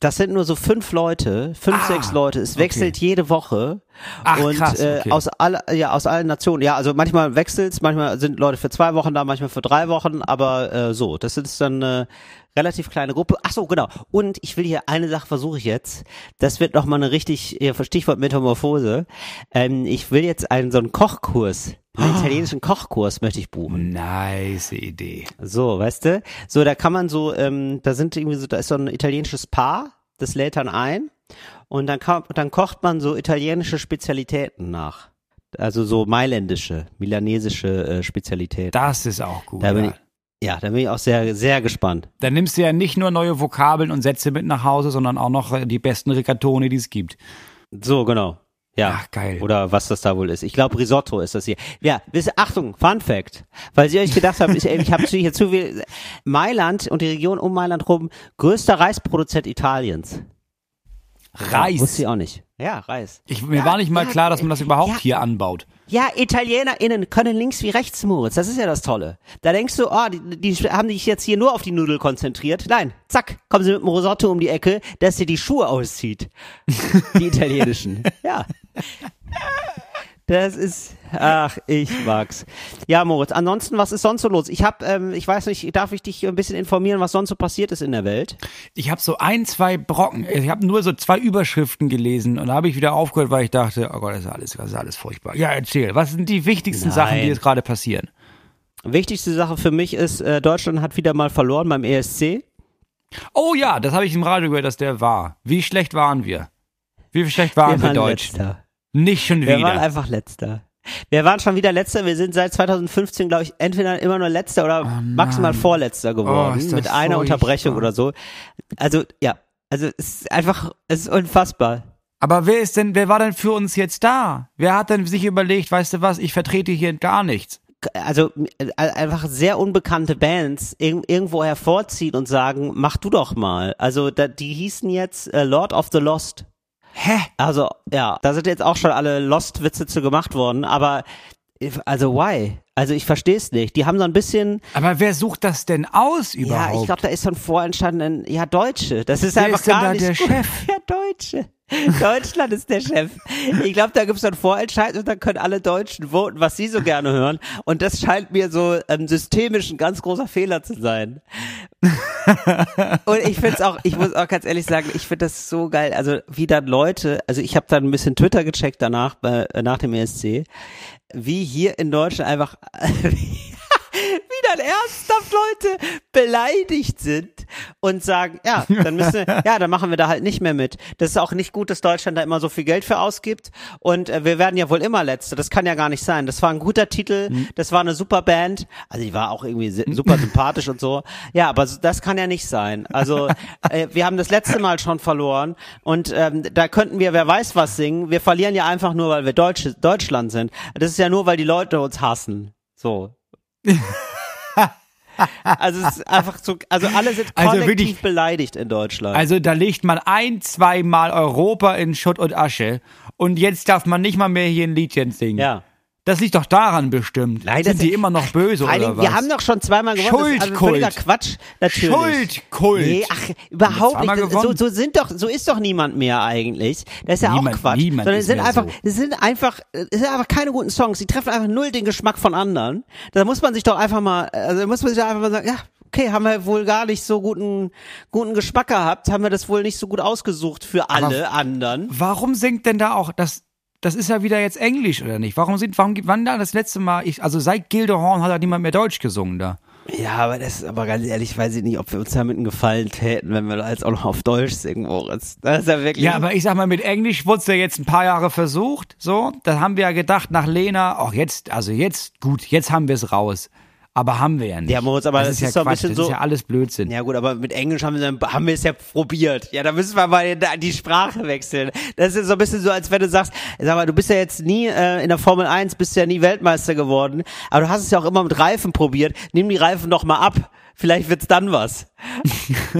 Das sind nur so fünf Leute, fünf, Ah, sechs Leute. Es wechselt jede Woche. Ach, und krass, äh, okay. aus all, ja, aus allen Nationen. Ja, also manchmal wechselt's, manchmal sind Leute für zwei Wochen da, manchmal für drei Wochen, aber äh, so, das ist dann eine relativ kleine Gruppe. Ach so, genau. Und ich will hier eine Sache versuche ich jetzt. Das wird noch mal eine richtig ja, Stichwort Metamorphose. Ähm, ich will jetzt einen so einen Kochkurs, einen Ah. italienischen Kochkurs möchte ich buchen. Nice Idee. So, weißt du? So, da kann man so, ähm, da sind irgendwie so, da ist so ein italienisches Paar, das lädt dann ein und dann, dann kocht man so italienische Spezialitäten nach. Also so mailändische, milanesische äh, Spezialitäten. Das ist auch gut. Da bin ja. ich, ja, da bin ich auch sehr, sehr gespannt. Dann nimmst du ja nicht nur neue Vokabeln und Sätze mit nach Hause, sondern auch noch äh, die besten Rigatoni, die es gibt. So, genau. Ja. Ach, geil. Oder was das da wohl ist. Ich glaube, Risotto ist das hier. Ja, wisst, Achtung, Fun Fact. Weil ihr euch gedacht habt, ich, ich habe hier zu viel. Mailand und die Region um Mailand rum, größter Reisproduzent Italiens. Reis. Wusste ich auch nicht. Ja, Reis. Ich, mir war nicht mal ja, klar, dass man das überhaupt ja. hier anbaut. Ja, ItalienerInnen können links wie rechts, Moritz. Das ist ja das Tolle. Da denkst du, oh, die, die haben sich jetzt hier nur auf die Nudel konzentriert. Nein, zack, kommen sie mit dem Risotto um die Ecke, dass dir die Schuhe auszieht. Die italienischen. Ja. Das ist, ach, ich mag's. Ja, Moritz, ansonsten, was ist sonst so los? Ich hab, ähm, ich weiß nicht, darf ich dich ein bisschen informieren, was sonst so passiert ist in der Welt? Ich habe so ein, zwei Brocken. Ich habe nur so zwei Überschriften gelesen und da habe ich wieder aufgehört, weil ich dachte, oh Gott, das ist alles, das ist alles furchtbar. Ja, erzähl. Was sind die wichtigsten Nein. Sachen, die jetzt gerade passieren? Wichtigste Sache für mich ist, äh, Deutschland hat wieder mal verloren beim ESC. Oh ja, das habe ich im Radio gehört, dass der war. Wie schlecht waren wir? Wie schlecht waren wir, waren Deutschen? Letzter. Nicht schon Wir waren wieder. einfach letzter. Wir waren schon wieder letzter. Wir sind seit 2015, glaube ich, entweder immer nur letzter oder maximal vorletzter geworden. Oh, ist das mit einer furchtbar. Unterbrechung oder so. Also, ja. Also, es ist einfach, es ist unfassbar. Aber wer ist denn, wer war denn für uns jetzt da? Wer hat denn sich überlegt, weißt du was, ich vertrete hier gar nichts? Also, äh, einfach sehr unbekannte Bands irg irgendwo hervorziehen und sagen, mach du doch mal. Also, da, die hießen jetzt äh, Lord of the Lost. Hä? Also, ja, da sind jetzt auch schon alle Lost-Witze zu gemacht worden, aber, also, why? Also, ich verstehe es nicht. Die haben so ein bisschen, Aber wer sucht das denn aus überhaupt? Ja, ich glaube, da ist so ein vorentstanden, ja, Deutsche. Das ist Wer einfach ist denn gar da nicht der gut. Chef? Ja, Deutsche. Deutschland ist der Chef. Ich glaube, da gibt's so einen Vorentscheid und dann können alle Deutschen voten, was sie so gerne hören. Und das scheint mir so ähm, systemisch ein ganz großer Fehler zu sein. und ich finde es auch, ich muss auch ganz ehrlich sagen, ich finde das so geil. Also wie dann Leute, also ich habe dann ein bisschen Twitter gecheckt danach, äh, nach dem ESC, wie hier in Deutschland einfach dann ernsthaft Leute beleidigt sind und sagen, ja, dann müssen wir, ja, dann machen wir da halt nicht mehr mit. Das ist auch nicht gut, dass Deutschland da immer so viel Geld für ausgibt und äh, wir werden ja wohl immer Letzte. Das kann ja gar nicht sein. Das war ein guter Titel, das war eine super Band, also die war auch irgendwie super sympathisch und so. Ja, aber das kann ja nicht sein. Also äh, wir haben das letzte Mal schon verloren und ähm, da könnten wir, wer weiß was singen. Wir verlieren ja einfach nur, weil wir Deutsche, Deutschland sind. Das ist ja nur, weil die Leute uns hassen. So. Also es ist einfach so, also alle sind Also kollektiv wirklich- beleidigt in Deutschland. Also da legt man ein, zweimal Europa in Schutt und Asche und jetzt darf man nicht mal mehr hier ein Liedchen singen. ja. Das liegt doch daran bestimmt. Nein, Sind die immer noch böse Vor oder was? wir haben doch schon zweimal gewonnen. Das ist also Schuldkult. völliger Quatsch, natürlich. Schuldkult. Nee, ach, überhaupt nicht. So, so sind doch, so ist doch niemand mehr eigentlich. Das ist ja Niemand- auch Quatsch. niemand Sondern es sind einfach, so. es sind einfach, es sind einfach keine guten Songs. Die treffen einfach null den Geschmack von anderen. Da muss man sich doch einfach mal, also da muss man sich doch einfach mal sagen, ja, okay, haben wir wohl gar nicht so guten, guten Geschmack gehabt, haben wir das wohl nicht so gut ausgesucht für alle anderen. Warum singt denn da auch das? Das ist ja wieder jetzt Englisch oder nicht? Warum sind, warum wann da das letzte Mal? Ich, also seit Gildehorn hat da niemand mehr Deutsch gesungen da. Ja, aber das ist aber ganz ehrlich, weiß ich nicht, ob wir uns damit einen Gefallen täten, wenn wir da jetzt auch noch auf Deutsch singen, Moritz. Das ist ja wirklich. Ja, aber ich sag mal, mit Englisch wurde es ja jetzt ein paar Jahre versucht. So, da haben wir ja gedacht nach Lena, ach jetzt, also jetzt, gut, jetzt haben wir es raus. Aber haben wir ja nicht. Ja, Moritz, aber das ja ist so ein bisschen das so- ist ja alles Blödsinn. Ja gut, aber mit Englisch haben haben wir es ja probiert. Ja, da müssen wir mal die- die Sprache wechseln. Das ist so ein bisschen so, als wenn du sagst, sag mal, du bist ja jetzt nie äh, in der Formel 1, bist ja nie Weltmeister geworden, aber du hast es ja auch immer mit Reifen probiert. Nimm die Reifen doch mal ab. Vielleicht wird's dann was.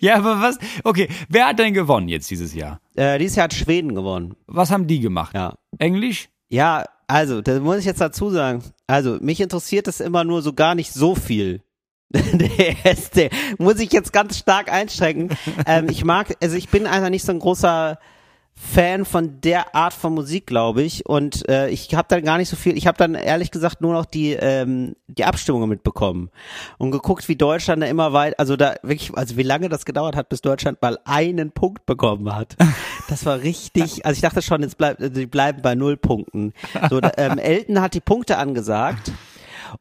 Ja, aber was? Okay, wer hat denn gewonnen jetzt dieses Jahr? Äh, dieses Jahr hat Schweden gewonnen. Was haben die gemacht? Ja. Englisch? Ja, also, da muss ich jetzt dazu sagen. Also, mich interessiert das immer nur so gar nicht so viel. Der erste muss ich jetzt ganz stark einschränken. ähm, ich mag, also ich bin einfach nicht so ein großer Fan von der Art von Musik, glaube ich. Und äh, ich habe dann gar nicht so viel. Ich habe dann ehrlich gesagt nur noch die ähm, die Abstimmungen mitbekommen und geguckt, wie Deutschland da immer weit, also da wirklich, also wie lange das gedauert hat, bis Deutschland mal einen Punkt bekommen hat. Das war richtig. Also ich dachte schon, jetzt bleibt, die bleiben bei null Punkten. So, da, ähm, Elton hat die Punkte angesagt.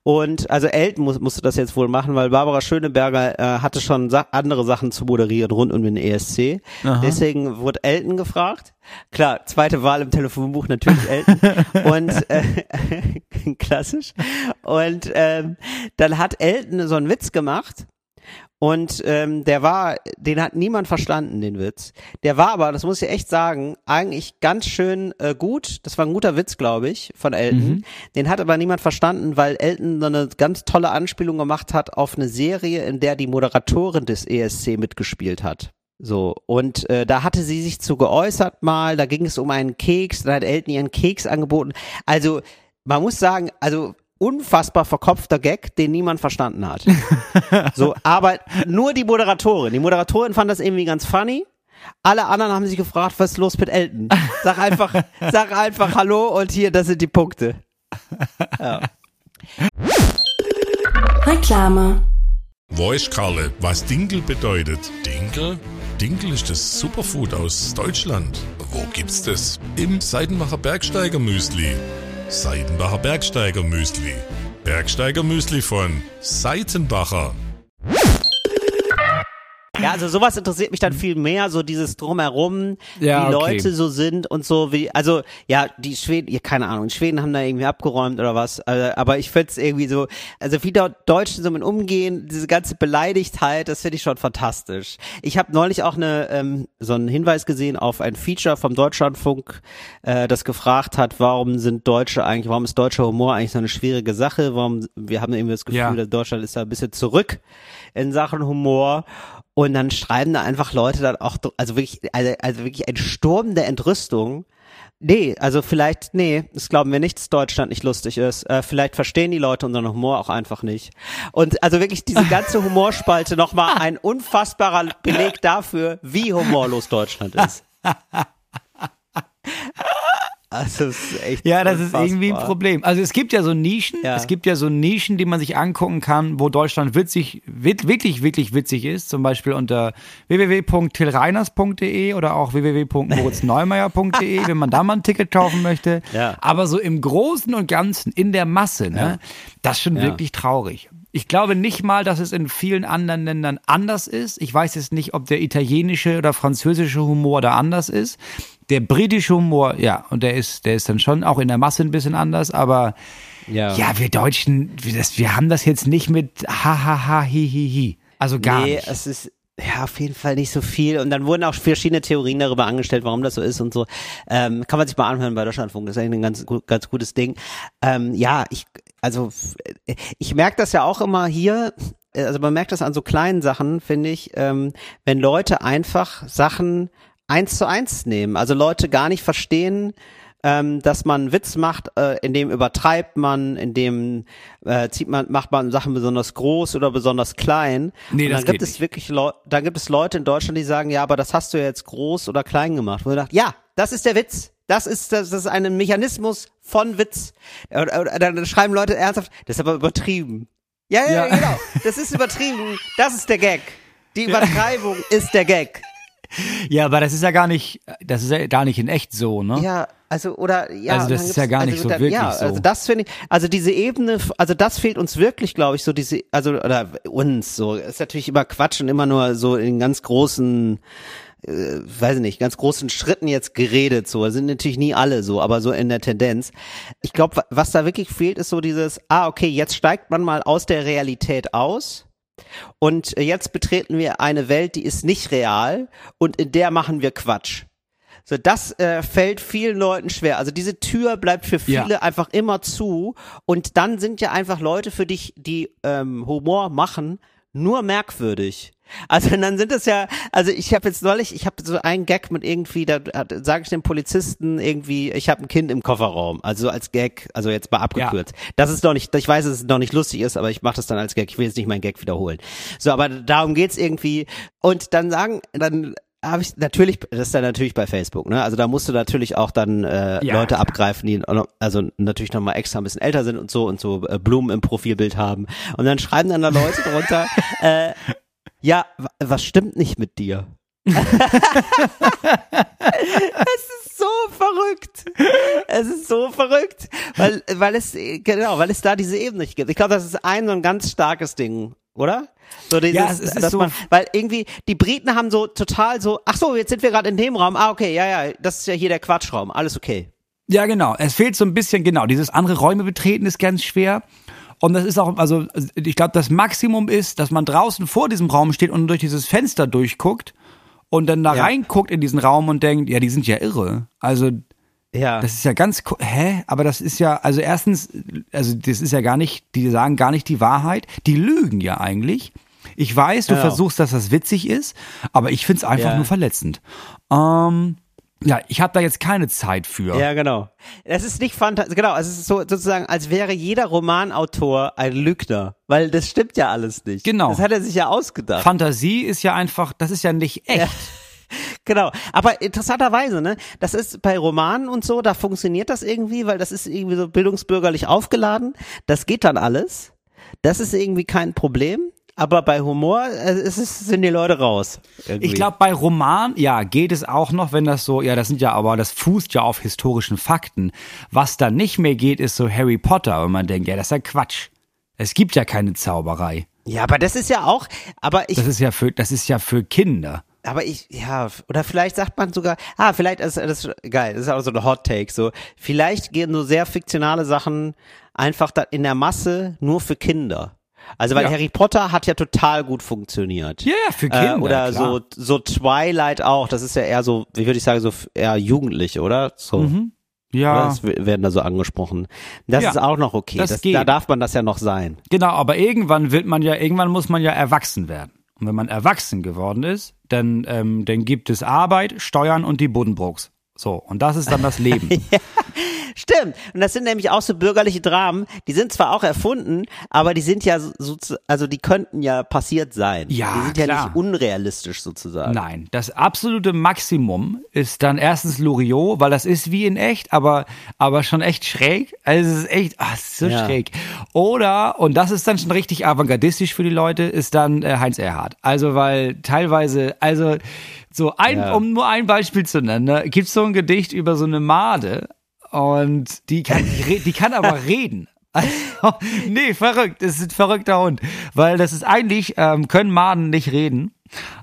Und also Elton muss, musste das jetzt wohl machen, weil Barbara Schöneberger äh, hatte schon sa andere Sachen zu moderieren rund um den ESC. Deswegen wurde Elton gefragt. Klar, zweite Wahl im Telefonbuch natürlich Elton. Und äh, klassisch. Und ähm, dann hat Elton so einen Witz gemacht. Und ähm, der war, den hat niemand verstanden, den Witz. Der war aber, das muss ich echt sagen, eigentlich ganz schön äh, gut. Das war ein guter Witz, glaube ich, von Elton. Den hat aber niemand verstanden, weil Elton so eine ganz tolle Anspielung gemacht hat auf eine Serie, in der die Moderatorin des ESC mitgespielt hat. So, und äh, da hatte sie sich zu geäußert mal, da ging es um einen Keks, da hat Elton ihren Keks angeboten. Also, man muss sagen, also unfassbar verkopfter Gag, den niemand verstanden hat. so, aber nur die Moderatorin. Die Moderatorin fand das irgendwie ganz funny. Alle anderen haben sich gefragt, was ist los mit Elton? Sag einfach, sag einfach Hallo und hier, das sind die Punkte. Reklame. Weiß Karle, was Dinkel bedeutet? Dinkel? Dinkel ist das Superfood aus Deutschland. Wo gibt's das? Im Seidenbacher Bergsteiger Müsli. Seidenbacher Bergsteiger Müsli. Bergsteiger Müsli von Seitenbacher. Ja, also sowas interessiert mich dann viel mehr, so dieses Drumherum, Ja, wie okay. Leute so sind und so, wie, also, ja, die Schweden, ja, keine Ahnung, die Schweden haben da irgendwie abgeräumt oder was, äh, aber ich find's irgendwie so, also wie dort Deutschen so mit umgehen, diese ganze Beleidigtheit, das finde ich schon fantastisch. Ich habe neulich auch eine, ähm, so einen Hinweis gesehen auf ein Feature vom Deutschlandfunk, äh, das gefragt hat, warum sind Deutsche eigentlich, warum ist deutscher Humor eigentlich so eine schwierige Sache, warum, wir haben irgendwie das Gefühl, Ja. dass Deutschland ist da ein bisschen zurück in Sachen Humor. Und dann schreiben da einfach Leute dann auch, also wirklich, also, also wirklich ein Sturm der Entrüstung. Nee, also vielleicht, nee, das glauben wir nicht, dass Deutschland nicht lustig ist. Äh, vielleicht verstehen die Leute unseren Humor auch einfach nicht. Und also wirklich diese ganze Humorspalte nochmal ein unfassbarer Beleg dafür, wie humorlos Deutschland ist. Also es ist echt Ja, das ist irgendwie ein unfassbar. Problem. Also es gibt ja so Nischen, Ja. es gibt ja so Nischen, die man sich angucken kann, wo Deutschland witzig, wit- wirklich, wirklich witzig ist. Zum Beispiel unter www.tillreiners.de oder auch www.moritzneumeier.de, wenn man da mal ein Ticket kaufen möchte. Ja. Aber so im Großen und Ganzen, in der Masse, ne, das ist schon wirklich traurig. Ich glaube nicht mal, dass es in vielen anderen Ländern anders ist. Ich weiß jetzt nicht, ob der italienische oder französische Humor da anders ist. Der britische Humor, ja, und der ist, der ist dann schon auch in der Masse ein bisschen anders, aber Ja. ja, wir Deutschen, wir, das, wir haben das jetzt nicht mit ha ha ha hi hi hi. Also gar nee, nicht. es ist ja auf jeden Fall nicht so viel. Und dann wurden auch verschiedene Theorien darüber angestellt, warum das so ist und so. Ähm, kann man sich mal anhören bei Deutschlandfunk. Das ist eigentlich ein ganz, ganz gutes Ding. Ähm, ja, ich also ich merke das ja auch immer hier, also man merkt das an so kleinen Sachen, finde ich, ähm, wenn Leute einfach Sachen eins zu eins nehmen. Also Leute gar nicht verstehen, ähm, dass man Witz macht, äh, in dem übertreibt man, in dem äh, zieht man, macht man Sachen besonders groß oder besonders klein. Nee, Und das dann gibt geht es wirklich Leute, dann gibt es Leute in Deutschland, die sagen, ja, aber das hast du ja jetzt groß oder klein gemacht. Wo ich dachte, ja, das ist der Witz. Das ist, das ist ein Mechanismus von Witz. Oder, dann schreiben Leute ernsthaft, das ist aber übertrieben. Ja, ja, Ja. genau. Das ist übertrieben. Das ist der Gag. Die Übertreibung ist der Gag. Ja, aber das ist ja gar nicht, das ist ja gar nicht in echt so, ne? Ja, also oder ja. Also das ist ja gar nicht so wirklich ja, so. Also das finde ich, also diese Ebene, also das fehlt uns wirklich, glaube ich, so diese, also oder uns so. Ist natürlich immer Quatsch und immer nur so in ganz großen, äh, weiß ich nicht, ganz großen Schritten jetzt geredet. So sind natürlich nie alle so, aber so in der Tendenz. Ich glaube, was da wirklich fehlt, ist so dieses, ah okay, jetzt steigt man mal aus der Realität aus. Und jetzt betreten wir eine Welt, die ist nicht real und in der machen wir Quatsch. So, das äh, fällt vielen Leuten schwer. Also diese Tür bleibt für viele Ja. einfach immer zu und dann sind ja einfach Leute für dich, die ähm, Humor machen, nur merkwürdig. Also dann sind es ja, also ich habe jetzt neulich, ich habe so einen Gag mit irgendwie, da sage ich dem Polizisten irgendwie, ich habe ein Kind im Kofferraum, also als Gag, also jetzt mal abgekürzt. Das ist noch nicht, ich weiß, dass es noch nicht lustig ist, aber ich mache das dann als Gag. Ich will jetzt nicht meinen Gag wiederholen. So, aber darum geht's irgendwie. Und dann sagen, dann habe ich natürlich, das ist dann natürlich bei Facebook, ne? Also da musst du natürlich auch dann äh, Ja, Leute klar. abgreifen, die also natürlich nochmal extra ein bisschen älter sind und so und so äh, Blumen im Profilbild haben. Und dann schreiben dann da Leute drunter, äh, ja, wa- was stimmt nicht mit dir? es ist so verrückt. Es ist so verrückt, weil weil es genau, weil es da diese Ebene nicht gibt. Ich glaube, das ist ein so ein ganz starkes Ding, oder? So dieses, Ja, es ist dass so- man, weil irgendwie die Briten haben so total so, ach so, jetzt sind wir gerade in dem Raum. Ah, okay, ja, ja, das ist ja hier der Quatschraum. Alles okay. Ja, genau. Es fehlt so ein bisschen, genau, dieses andere Räume betreten ist ganz schwer. Und das ist auch, also ich glaube, das Maximum ist, dass man draußen vor diesem Raum steht und durch dieses Fenster durchguckt und dann da Ja. reinguckt in diesen Raum und denkt, ja, die sind ja irre. Also Ja. das ist ja ganz, hä? Aber das ist ja, also erstens, also das ist ja gar nicht, die sagen gar nicht die Wahrheit, die lügen ja eigentlich. Ich weiß, du Genau. versuchst, dass das witzig ist, aber ich find's einfach Ja. nur verletzend. Ähm, ja, ich habe da jetzt keine Zeit für. Ja, genau. Es ist nicht fantastisch, genau, es ist so sozusagen, als wäre jeder Romanautor ein Lügner, weil das stimmt ja alles nicht. Genau. Das hat er sich ja ausgedacht. Fantasie ist ja einfach, das ist ja nicht echt. Genau. Aber interessanterweise, ne, das ist bei Romanen und so, da funktioniert das irgendwie, weil das ist irgendwie so bildungsbürgerlich aufgeladen. Das geht dann alles. Das ist irgendwie kein Problem. Aber bei Humor äh, es ist, sind die Leute raus. Irgendwie. Ich glaube, bei Roman, ja, geht es auch noch, wenn das so, ja, das sind ja aber, das fußt ja auf historischen Fakten. Was dann nicht mehr geht, ist so Harry Potter, und man denkt, ja, das ist ja Quatsch. Es gibt ja keine Zauberei. Ja, aber das ist ja auch, aber ich Das ist ja für, das ist ja für Kinder. Aber ich, ja, oder vielleicht sagt man sogar, ah, vielleicht ist das geil, das ist auch so ein Hot Take, so, vielleicht gehen so sehr fiktionale Sachen einfach da in der Masse nur für Kinder. Also, weil Ja. Harry Potter hat ja total gut funktioniert. Ja, ja, für Kinder, Äh, oder klar. so, so Twilight auch, das ist ja eher so, wie würde ich sagen, so eher Jugendliche, oder? So. Mhm. Ja, das werden da so angesprochen. Das Ja, ist auch noch okay. das Das geht. da darf man das ja noch sein. genau, aber irgendwann wird man ja, irgendwann muss man ja erwachsen werden. Und wenn man erwachsen geworden ist, dann, ähm, dann gibt es Arbeit, Steuern und die Buddenbrooks. So, und das ist dann das Leben. Stimmt. Und das sind nämlich auch so bürgerliche Dramen, die sind zwar auch erfunden, aber die sind ja so, so also die könnten ja passiert sein. Ja, Die sind ja klar. nicht unrealistisch sozusagen. Nein, das absolute Maximum ist dann erstens Loriot, weil das ist wie in echt, aber, aber schon echt schräg. Also es ist echt, ach, es ist so Ja. schräg. Oder, und das ist dann schon richtig avantgardistisch für die Leute, ist dann äh, Heinz Erhardt. Also weil teilweise, also so ein, Ja. um nur ein Beispiel zu nennen, ne, gibt so ein Gedicht über so eine Made und die kann, die, kann aber reden. Also, nee, verrückt. Das ist ein verrückter Hund. Weil das ist eigentlich, ähm, können Maden nicht reden,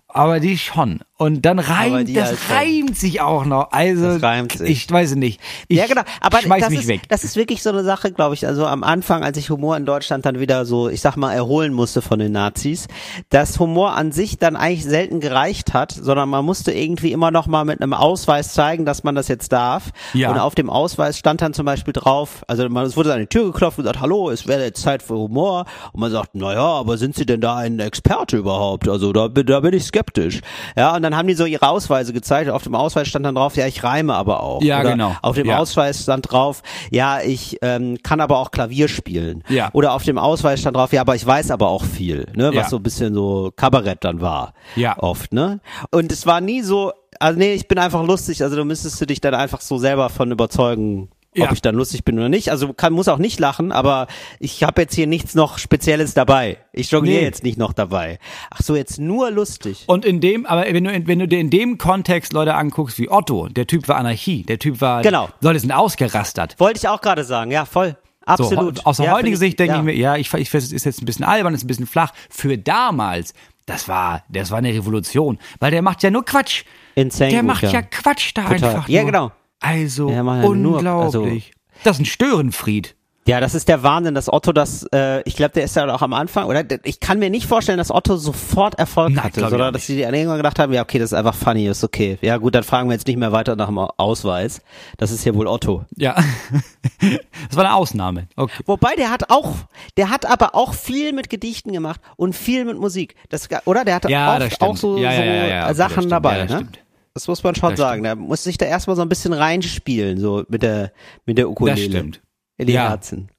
aber die schon. Und dann reimt, das schon. reimt sich auch noch. Also, Das reimt sich. ich weiß es nicht. Ich ja, genau. Aber schmeiß das mich ist, weg. das ist wirklich so eine Sache, glaube ich. Also am Anfang, als ich Humor in Deutschland dann wieder so, ich sag mal, erholen musste von den Nazis, dass Humor an sich dann eigentlich selten gereicht hat, sondern man musste irgendwie immer noch mal mit einem Ausweis zeigen, dass man das jetzt darf. Ja. Und auf dem Ausweis stand dann zum Beispiel drauf, also man, es wurde an die Tür geklopft und gesagt, hallo, es wäre jetzt Zeit für Humor. Und man sagt, naja, aber sind Sie denn da ein Experte überhaupt? Also da, bin- da bin ich skeptisch. Ja, und dann haben die so ihre Ausweise gezeigt. Auf dem Ausweis stand dann drauf, ja, ich reime aber auch. Ja, Oder genau. Auf dem Ja. Ausweis stand drauf, ja, ich ähm, kann aber auch Klavier spielen. Ja. Oder auf dem Ausweis stand drauf, ja, aber ich weiß aber auch viel, ne, was Ja. so ein bisschen so Kabarett dann war. Ja. Oft, ne? Und es war nie so, also nee, ich bin einfach lustig, also da müsstest du dich dann einfach so selber von überzeugen. Ob Ja. ich dann lustig bin oder nicht. Also kann, muss auch nicht lachen, aber ich habe jetzt hier nichts noch Spezielles dabei. Ich jongliere Nee. jetzt nicht noch dabei. Ach so, jetzt nur lustig. Und in dem, aber wenn du, in- wenn du dir in dem Kontext Leute anguckst wie Otto, der Typ war Anarchie, der Typ war, Genau. Leute sind ausgerastert. Wollte ich auch gerade sagen, ja, voll. Absolut. So, aus der ja, heutigen Sicht denke ja. ich mir, ja, ich, ich es ist jetzt ein bisschen albern, ist ein bisschen flach. Für damals, das war, das war eine Revolution, weil der macht ja nur Quatsch. Insane der macht ja. ja. Quatsch da Total. einfach. Ja, nur. genau. Also macht ja nur- unglaublich. das ist ein Störenfried. Ja, das ist der Wahnsinn, dass Otto das, äh, ich glaube, der ist ja auch am Anfang, oder der- ich kann mir nicht vorstellen, dass Otto sofort Erfolg Nein, hatte, sondern auch dass sie irgendwann gedacht haben, ja, okay, das ist einfach funny, ist okay. Ja gut, dann fragen wir jetzt nicht mehr weiter nach dem Ausweis. Das ist ja wohl Otto. Ja. das war eine Ausnahme. Okay. Wobei der hat auch, der hat aber auch viel mit Gedichten gemacht und viel mit Musik. Das, oder? Der hatte Ja, stimmt. auch so, Ja, ja, so ja, ja, Sachen dabei, Ja, ne? stimmt. Das muss man schon Das sagen. Der muss sich da erstmal so ein bisschen reinspielen, so mit der, mit der Ukulele. Das stimmt. In die Ja. Herzen.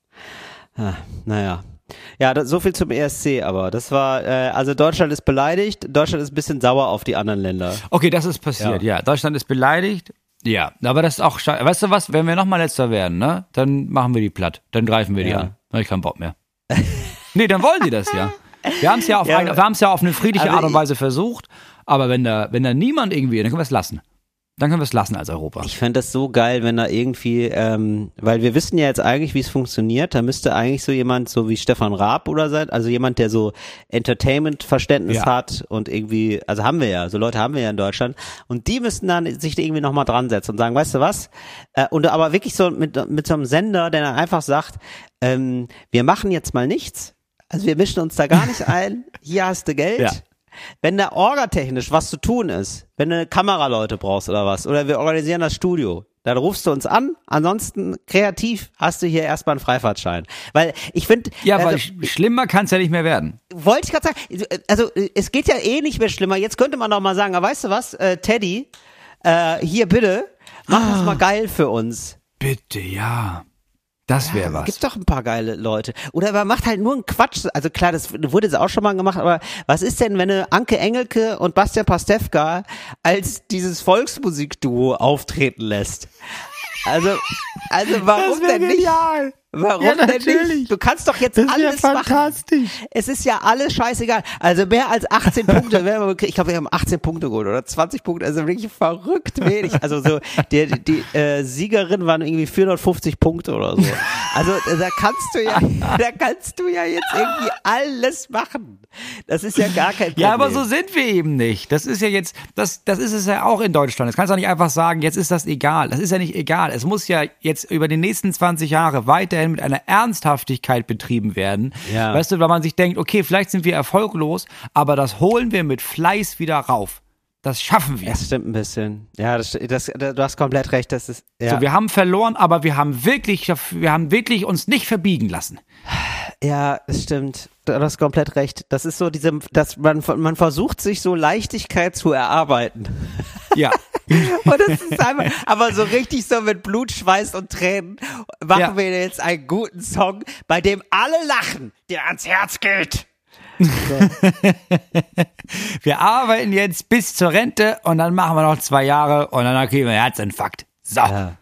Ah, naja. Ja, das, so viel zum ESC, aber das war, äh, also Deutschland ist beleidigt, Deutschland ist ein bisschen sauer auf die anderen Länder. Okay, das ist passiert, ja. Deutschland ist beleidigt. Ja, aber das ist auch scheiße. Weißt du was, wenn wir nochmal letzter werden, ne, dann machen wir die platt. Dann greifen wir die Ja. an. Dann hab ich keinen Bock mehr. nee, dann wollen die das ja. Wir haben es ja, auf Ja, wir ja auf eine friedliche also Art und Weise versucht, aber wenn da, wenn da niemand irgendwie, dann können wir es lassen. Dann können wir es lassen als Europa. Ich fände das so geil, wenn da irgendwie, ähm, weil wir wissen ja jetzt eigentlich, wie es funktioniert. Da müsste eigentlich so jemand, so wie Stefan Raab oder sein, also jemand, der so Entertainment-Verständnis Ja. hat und irgendwie, also haben wir ja, so Leute haben wir ja in Deutschland. Und die müssten dann sich irgendwie nochmal dran setzen und sagen, weißt du was? Äh, und aber wirklich so mit, mit so einem Sender, der dann einfach sagt, ähm, wir machen jetzt mal nichts. Also wir mischen uns da gar nicht ein. Hier hast du Geld. Ja. Wenn da orgatechnisch was zu tun ist, wenn du Kameraleute brauchst oder was, oder wir organisieren das Studio, dann rufst du uns an. Ansonsten kreativ hast du hier erstmal einen Freifahrtschein. Weil ich finde, Ja, also, weil sch- schlimmer kann es ja nicht mehr werden. wollte ich gerade sagen, also es geht ja eh nicht mehr schlimmer. Jetzt könnte man doch mal sagen, aber weißt du was, äh, Teddy, äh, hier bitte, mach Ah. das mal geil für uns. Bitte, ja. Das wäre was. Gibt doch ein paar geile Leute. Oder man macht halt nur einen Quatsch. Also klar, das wurde jetzt auch schon mal gemacht, aber was ist denn, wenn du Anke Engelke und Bastian Pastewka als dieses Volksmusikduo auftreten lässt? Also, also warum denn nicht? Warum Ja, denn nicht? Du kannst doch jetzt Das alles machen. fantastisch. Es ist ja alles scheißegal. Also mehr als 18 Punkte, ich glaube, wir haben 18 Punkte geholt oder 20 Punkte, also wirklich verrückt wenig. Also so, die, die äh, Siegerin waren irgendwie 450 Punkte oder so. Also äh, da kannst du ja, da kannst du ja jetzt irgendwie alles machen. Das ist ja gar kein Problem. Ja, aber so sind wir eben nicht. Das ist ja jetzt, das, das ist es ja auch in Deutschland. Das kannst du doch nicht einfach sagen, jetzt ist das egal. Das ist ja nicht egal. Es muss ja jetzt über die nächsten 20 Jahre weiterhin mit einer Ernsthaftigkeit betrieben werden. Ja. Weißt du, weil man sich denkt, okay, vielleicht sind wir erfolglos, aber das holen wir mit Fleiß wieder rauf. Das schaffen wir. Das stimmt ein bisschen. Ja, das, das, du hast komplett recht. Das ist, ja. So, wir haben verloren, aber wir haben wirklich, wir haben wirklich uns nicht verbiegen lassen. Ja, es stimmt. Du hast komplett recht. Das ist so diese, dass man, man versucht sich so Leichtigkeit zu erarbeiten. Ja. Und das ist einfach, aber so richtig so mit Blut, Schweiß und Tränen machen Ja. wir jetzt einen guten Song, bei dem alle lachen, der ans Herz geht. Wir arbeiten jetzt bis zur Rente und dann machen wir noch zwei Jahre und dann kriegen wir einen Herzinfarkt. So. Ja.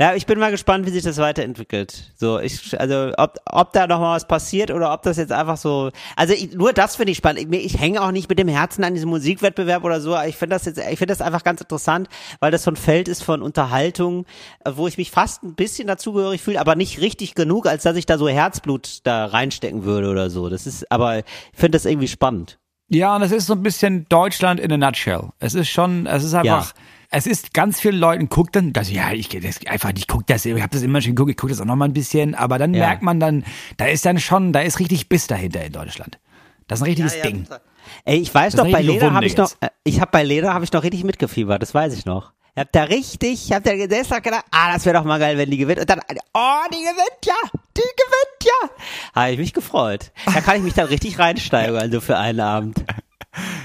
Ja, ich bin mal gespannt, wie sich das weiterentwickelt. So, ich, also, ob, ob da noch mal was passiert oder ob das jetzt einfach so, also ich, nur das finde ich spannend. Ich, ich hänge auch nicht mit dem Herzen an diesem Musikwettbewerb oder so. Ich finde das jetzt, ich finde das einfach ganz interessant, weil das so ein Feld ist von Unterhaltung, äh, wo ich mich fast ein bisschen dazugehörig fühle, aber nicht richtig genug, als dass ich da so Herzblut da reinstecken würde oder so. Das ist, aber ich finde das irgendwie spannend. Ja, und es ist so ein bisschen Deutschland in a nutshell. Es ist schon, es ist einfach, es ist ganz vielen Leuten guckt dann, das, ja, ich das einfach, ich guck das, ich habe das immer schon geguckt, ich gucke das auch noch mal ein bisschen, aber dann Ja. merkt man dann, da ist dann schon, da ist richtig Biss dahinter in Deutschland. Das ist ein richtiges Ding. Ey, ich weiß Das noch, ist bei Leder habe ich noch, äh, ich habe bei Leder habe ich noch richtig mitgefiebert, das weiß ich noch. Ich hab da richtig, ich hab da gesessen und gedacht, ah, das wäre doch mal geil, wenn die gewinnt. Und dann, oh, die gewinnt ja, die gewinnt ja. Habe ich mich gefreut. Da kann ich mich dann richtig reinsteigern, so für einen Abend.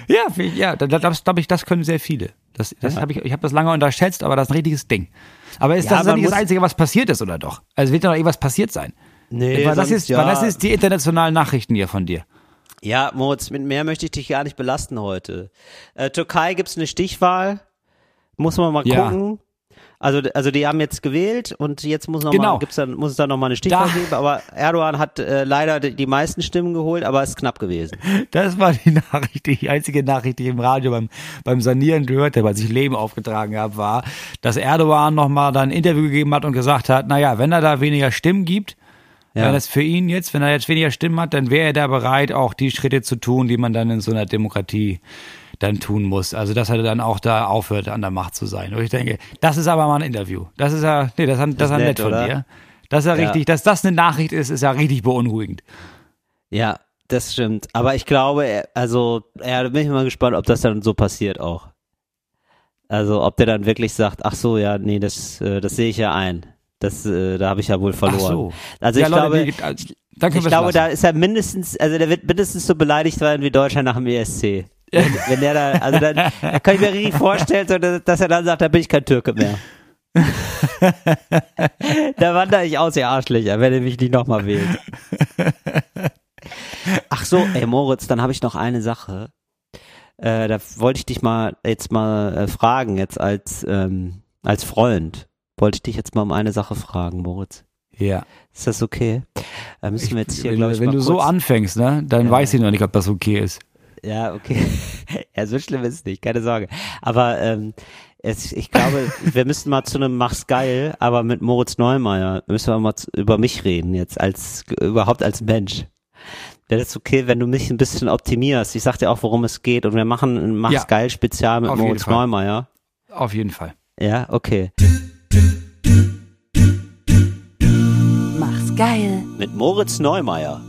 Ja, ja, da- da- das glaube ich, das können sehr viele. Das, das habe ich, ich habe das lange unterschätzt, aber das ist ein richtiges Ding. Aber ist Ja, das nicht das Einzige, was passiert ist, oder doch? Also wird da noch irgendwas passiert sein? Nee, weil, das sonst ist, ja. weil das ist die internationalen Nachrichten hier von dir. Ja, Moritz, mit mehr möchte ich dich gar nicht belasten heute. Äh, Türkei gibt's eine Stichwahl. Muss man mal Ja. gucken. Also, also die haben jetzt gewählt und jetzt muss noch Genau. mal, gibt's dann, muss es dann noch mal eine Stichwahl geben. Aber Erdogan hat äh, leider die, die meisten Stimmen geholt, aber es ist knapp gewesen. Das war die Nachricht, die einzige Nachricht, die ich im Radio beim, beim Sanieren gehört habe, als ich Leben aufgetragen habe, war, dass Erdogan nochmal da ein Interview gegeben hat und gesagt hat, naja, wenn er da weniger Stimmen gibt, Ja. wenn das für ihn jetzt, wenn er jetzt weniger Stimmen hat, dann wäre er da bereit, auch die Schritte zu tun, die man dann in so einer Demokratie dann tun muss. Also, dass er dann auch da aufhört, an der Macht zu sein. Und ich denke, das ist aber mal ein Interview. Das ist ja, nee, das, das, das ist nett, nett von oder? dir. Das ist ja, Ja. richtig, dass das eine Nachricht ist, ist ja richtig beunruhigend. Ja, das stimmt. Aber ich glaube, also, ja, da bin ich mal gespannt, ob das dann so passiert auch. Also, ob der dann wirklich sagt, ach so, ja, nee, das, äh, das sehe ich ja ein. Das, äh, da habe ich ja wohl verloren. Ach so. Also ja, ich Leute, glaube, die- ich glaube, lassen. da ist er mindestens, also der wird mindestens so beleidigt werden wie Deutschland nach dem ESC. Wenn, wenn der da, also dann, da kann ich mir richtig vorstellen, so, dass, dass er dann sagt, da bin ich kein Türke mehr. da wandere ich aus, ihr Arschlöcher, wenn er mich nicht nochmal wählt. Ach so, ey Moritz, dann habe ich noch eine Sache. Äh, da wollte ich dich mal jetzt mal äh, fragen, jetzt als, ähm, als Freund. Wollte ich dich jetzt mal um eine Sache fragen, Moritz. Ja. Ist das okay? Da müssen wir jetzt hier, wenn glaube ich, wenn du so anfängst, ne, dann Ja. weiß ich noch nicht, ob das okay ist. Ja, okay. ja, so schlimm ist es nicht, keine Sorge. Aber ähm, es, ich glaube, wir müssen mal zu einem Mach's geil, aber mit Moritz Neumeier müssen wir mal zu, über mich reden jetzt, als überhaupt als Mensch. Wäre das okay, wenn du mich ein bisschen optimierst? Ich sag dir auch, worum es geht und wir machen ein Mach's Ja. geil Spezial mit Moritz. Neumeier. Auf jeden Fall. Ja, okay. Mach's geil. mit Moritz Neumeier.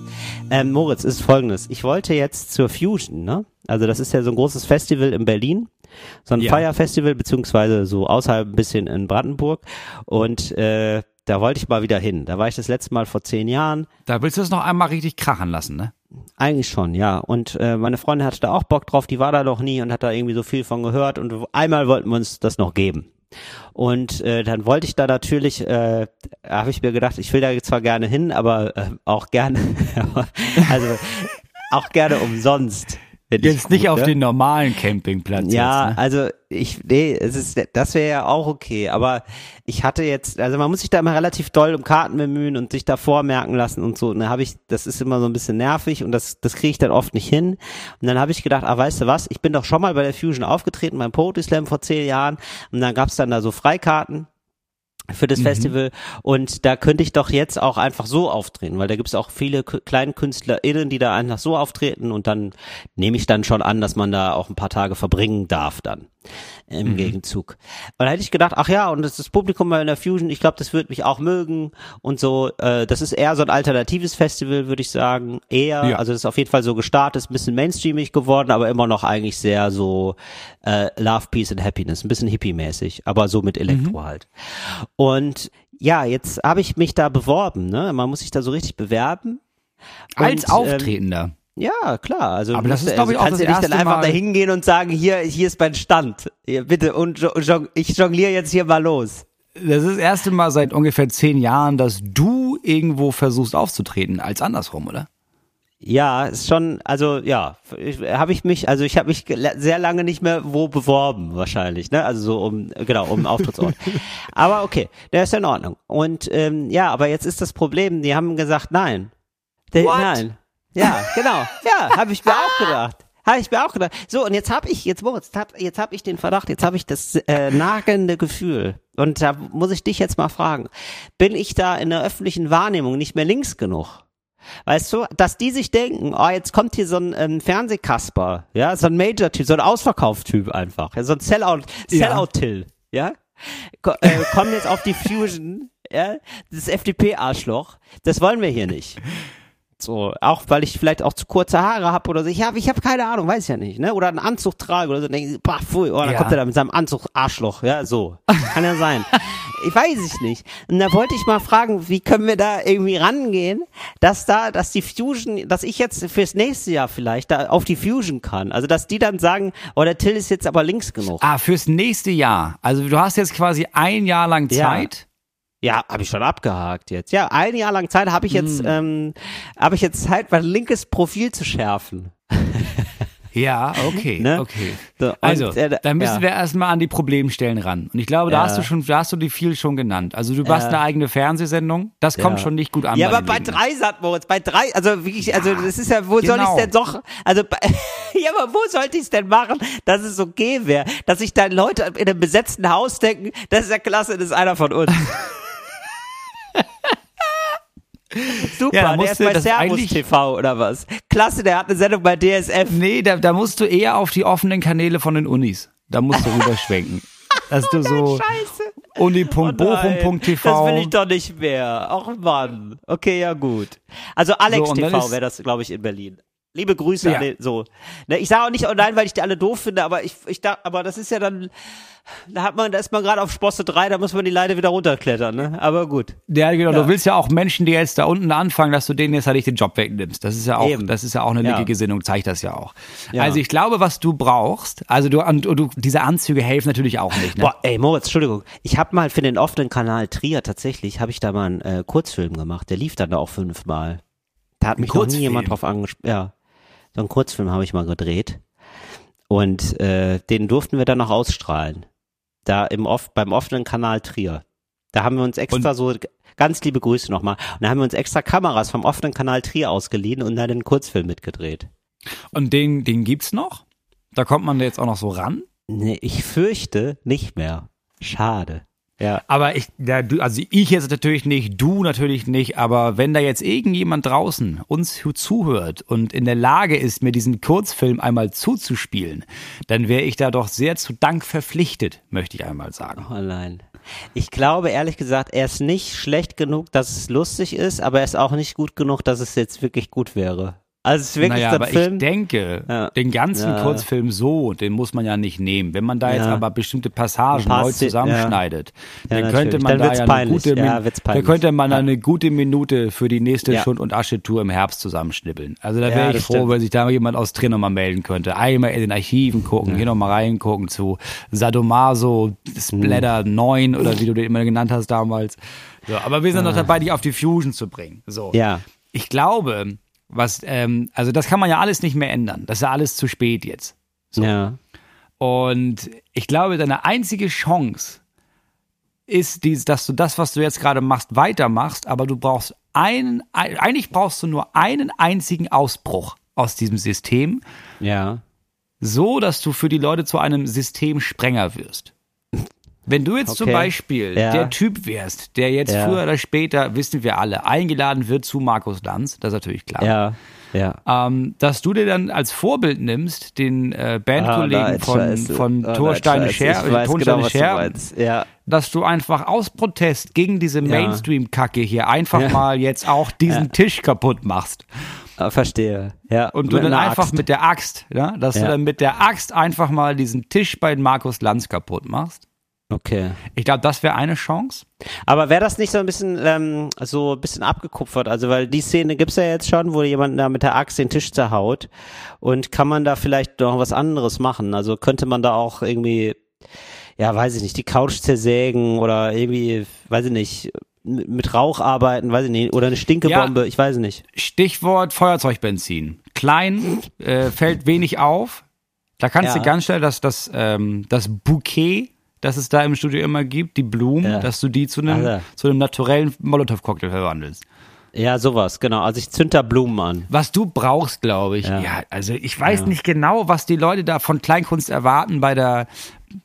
Ähm, Moritz, ist folgendes. Ich wollte jetzt zur Fusion, ne? Also das ist ja so ein großes Festival in Berlin. So ein Ja. Feierfestival, beziehungsweise so außerhalb ein bisschen in Brandenburg. Und äh, da wollte ich mal wieder hin. Da war ich das letzte Mal vor zehn Jahren. Da willst du es noch einmal richtig krachen lassen, ne? Eigentlich schon, ja. Und äh, meine Freundin hatte da auch Bock drauf, die war da noch nie und hat da irgendwie so viel von gehört und einmal wollten wir uns das noch geben. Und äh, dann wollte ich da natürlich, äh, habe ich mir gedacht, ich will da zwar gerne hin, aber äh, auch gerne, also auch gerne umsonst. Jetzt nicht gut, auf ne? den normalen Campingplatz. Ja, jetzt, ne? also ich, nee, es ist, das wäre ja auch okay, aber ich hatte jetzt, also man muss sich da immer relativ doll um Karten bemühen und sich da vormerken lassen und so. Und da habe ich, das ist immer so ein bisschen nervig und das, das kriege ich dann oft nicht hin. Und dann habe ich gedacht, ah, weißt du was, ich bin doch schon mal bei der Fusion aufgetreten, beim Poetry Slam vor zehn Jahren und dann gab's dann da so Freikarten für Mhm. das Festival und da könnte ich doch jetzt auch einfach so auftreten, weil da gibt es auch viele KleinkünstlerInnen, die da einfach so auftreten und dann nehme ich dann schon an, dass man da auch ein paar Tage verbringen darf dann im Mhm. Gegenzug. Und da hätte ich gedacht, ach ja, und das, das Publikum bei der Fusion, ich glaube, das wird mich auch mögen und so. Äh, das ist eher so ein alternatives Festival, würde ich sagen. Eher, Ja. also das ist auf jeden Fall so gestartet, ist ein bisschen mainstreamig geworden, aber immer noch eigentlich sehr so äh, Love, Peace and Happiness, ein bisschen hippie-mäßig, aber so mit Elektro Mhm. halt. Und ja, jetzt habe ich mich da beworben, ne? Man muss sich da so richtig bewerben. Als Und, ähm, Auftretender. Ja, klar. Also, Aber das ist, du- glaub ich, also auch kannst das du nicht dann einfach da hingehen und sagen, hier, hier ist mein Stand. Hier, bitte, und jo- jong- ich jongliere jetzt hier mal los. Das ist das erste Mal seit ungefähr zehn Jahren, dass du irgendwo versuchst aufzutreten, als andersrum, oder? Ja, ist schon, also ja, habe ich mich, also ich habe mich sehr lange nicht mehr wo beworben wahrscheinlich, ne? Also so um, genau, um Auftrittsort. aber okay, der ist in Ordnung. Und ähm, ja, aber jetzt ist das Problem, die haben gesagt, nein. Der, nein. Ja, genau. Ja, habe ich mir auch gedacht. Habe ich mir auch gedacht. So, und jetzt habe ich, jetzt Moritz, hab, jetzt habe ich den Verdacht, jetzt habe ich das äh, nagelnde Gefühl. Und da muss ich dich jetzt mal fragen. Bin ich da in der öffentlichen Wahrnehmung nicht mehr links genug? Weißt du, dass die sich denken, oh, jetzt kommt hier so ein ähm, Fernsehkasper, ja, so ein Major-Typ, so ein Ausverkauftyp einfach, ja, so ein Sellout, Ja. Sellout-Till, ja, Ko äh, kommen jetzt auf die Fusion, ja, das FDP-Arschloch, das wollen wir hier nicht. So, auch weil ich vielleicht auch zu kurze Haare habe oder so. Ich habe ich hab keine Ahnung, weiß ich ja nicht, ne? Oder einen Anzug trage oder so. Denken sie, bah, pfui, oh, dann Ja. kommt er da mit seinem Anzug Arschloch, ja, so. Kann ja sein. ich weiß es nicht. Und da wollte ich mal fragen, wie können wir da irgendwie rangehen, dass da, dass die Fusion, dass ich jetzt fürs nächste Jahr vielleicht da auf die Fusion kann. Also, dass die dann sagen, oh, der Till ist jetzt aber links genug. Ah, fürs nächste Jahr. Also du hast jetzt quasi ein Jahr lang. Zeit. Ja, habe ich schon abgehakt jetzt. Ja, ein Jahr lang Zeit habe ich jetzt, Hm. ähm, habe ich jetzt Zeit, mein linkes Profil zu schärfen. Ja, okay, Ne? okay. So, Also, äh, dann müssen ja. wir erstmal an die Problemstellen ran. Und ich glaube, da Ja. hast du schon, da hast du die viel schon genannt. Also du hast eine eigene Fernsehsendung, das kommt Ja. schon nicht gut an. Ja, bei aber bei drei sagt Moritz, bei drei, also wirklich, also das ist ja, wo soll genau. ich denn doch, also ja, aber wo sollte ich es denn machen, dass es okay wäre, dass sich dann Leute in einem besetzten Haus denken, das ist ja klasse, das ist einer von uns. Super, Ja, der ist bei Servus TV oder was? Klasse, der hat eine Sendung bei DSF. Nee, da, da musst du eher auf die offenen Kanäle von den Unis. Da musst du rüberschwenken. Dass du so Scheiße. uni.bochum.tv. Das will ich doch nicht mehr. Ach Mann. Okay, ja gut. Also Alex So, TV wäre das, glaube ich, in Berlin. Liebe Grüße Ja. an den, so. Ne, ich sage auch nicht, nein, weil ich die alle doof finde, aber ich, ich da, aber das ist ja dann, da hat man, da ist man gerade auf Sprosse 3, da muss man die Leiter wieder runterklettern, ne? Aber gut. Ja, genau. Ja. Du willst ja auch Menschen, die jetzt da unten anfangen, dass du denen jetzt halt nicht den Job wegnimmst. Das ist ja auch, Eben. das ist ja auch eine Ja. linke Gesinnung, zeigt das ja auch. Ja. Also ich glaube, was du brauchst, also du, und, und du diese Anzüge helfen natürlich auch nicht. Ne? Boah, ey, Moritz, Entschuldigung. Ich habe mal für den offenen Kanal Trier tatsächlich, habe ich da mal einen äh, Kurzfilm gemacht. Der lief dann da auch fünfmal. Da hat mich noch nie jemand drauf angesprochen. Ja, so einen Kurzfilm habe ich mal gedreht. Und äh, den durften wir dann noch ausstrahlen. Da im off beim offenen Kanal Trier. Da haben wir uns extra so, ganz liebe Grüße nochmal, und da haben wir uns extra Kameras vom offenen Kanal Trier ausgeliehen und dann den Kurzfilm mitgedreht. Und den, den gibt's noch? Da kommt man jetzt auch noch so ran? Nee, ich fürchte nicht mehr. Schade. Ja. Aber ich, ja, du, also ich jetzt natürlich nicht, du natürlich nicht, aber wenn da jetzt irgendjemand draußen uns zuhört und in der Lage ist, mir diesen Kurzfilm einmal zuzuspielen, dann wäre ich da doch sehr zu Dank verpflichtet, möchte ich einmal sagen. Oh nein. Ich glaube ehrlich gesagt, er ist nicht schlecht genug, dass es lustig ist, aber er ist auch nicht gut genug, dass es jetzt wirklich gut wäre. Also es ist wirklich naja, aber Film. ich denke, Ja. den ganzen Ja. Kurzfilm so, den muss man ja nicht nehmen. Wenn man da jetzt Ja. aber bestimmte Passagen neu zusammenschneidet, dann könnte man Dann da ja eine gute, Ja, Min- wird's da peinlich. könnte man eine gute Minute für die nächste. Schund- und Asche-Tour im Herbst zusammenschnibbeln. Also da wäre ich froh, stimmt. wenn sich da mal jemand aus Trier nochmal melden könnte. Einmal in den Archiven gucken, hier nochmal reingucken zu Sadomaso, Splatter 9 oder wie du den immer genannt hast damals. So, aber wir sind noch dabei, dich auf die Fusion zu bringen. So. Ja. Ich glaube, was, ähm, also das kann man ja alles nicht mehr ändern. Das ist ja alles zu spät jetzt. Ja. Und ich glaube, deine einzige Chance ist, dies, dass du das, was du jetzt gerade machst, weitermachst, aber du brauchst einen, ein- eigentlich brauchst du nur einen einzigen Ausbruch aus diesem System, Ja. so dass du für die Leute zu einem Systemsprenger wirst. Wenn du jetzt zum Okay. Beispiel Ja. der Typ wärst, der jetzt Ja. früher oder später, wissen wir alle, eingeladen wird zu Markus Lanz, das ist natürlich klar. Ja. Ja. ähm, dass du dir dann als Vorbild nimmst, den äh, Bandkollegen Ah, nein, von, scheiße. von Oh, scheiße. Scher, weiß Tonsteine genau, Scher. Ja. dass du einfach aus Protest gegen diese Mainstream-Kacke hier einfach mal jetzt auch diesen Tisch kaputt machst. Ah, Verstehe. Ja. Und du dann einfach Axt. mit der Axt, ja, dass du Ja. dann mit der Axt einfach mal diesen Tisch bei Markus Lanz kaputt machst. Okay. Ich glaube, das wäre eine Chance. Aber wäre das nicht so ein bisschen ähm, so ein bisschen abgekupfert? Also weil die Szene gibt's ja jetzt schon, wo jemand da mit der Axt den Tisch zerhaut. Und kann man da vielleicht noch was anderes machen? Also könnte man da auch irgendwie, ja, weiß ich nicht, die Couch zersägen oder irgendwie, weiß ich nicht, mit Rauch arbeiten, weiß ich nicht, oder eine Stinkebombe, ich weiß nicht. Stichwort Feuerzeugbenzin. Klein, äh, fällt wenig auf. Da kannst Ja. du ganz schnell das, das, ähm, das Bouquet, das es da im Studio immer gibt, die Blumen, Ja. dass du die zu einem, Alter. zu einem naturellen Molotow-Cocktail verwandelst. Ja, sowas, genau. Also ich zünd da Blumen an. Was du brauchst, glaube ich. Ja. Ja. also ich weiß nicht genau, was die Leute da von Kleinkunst erwarten bei der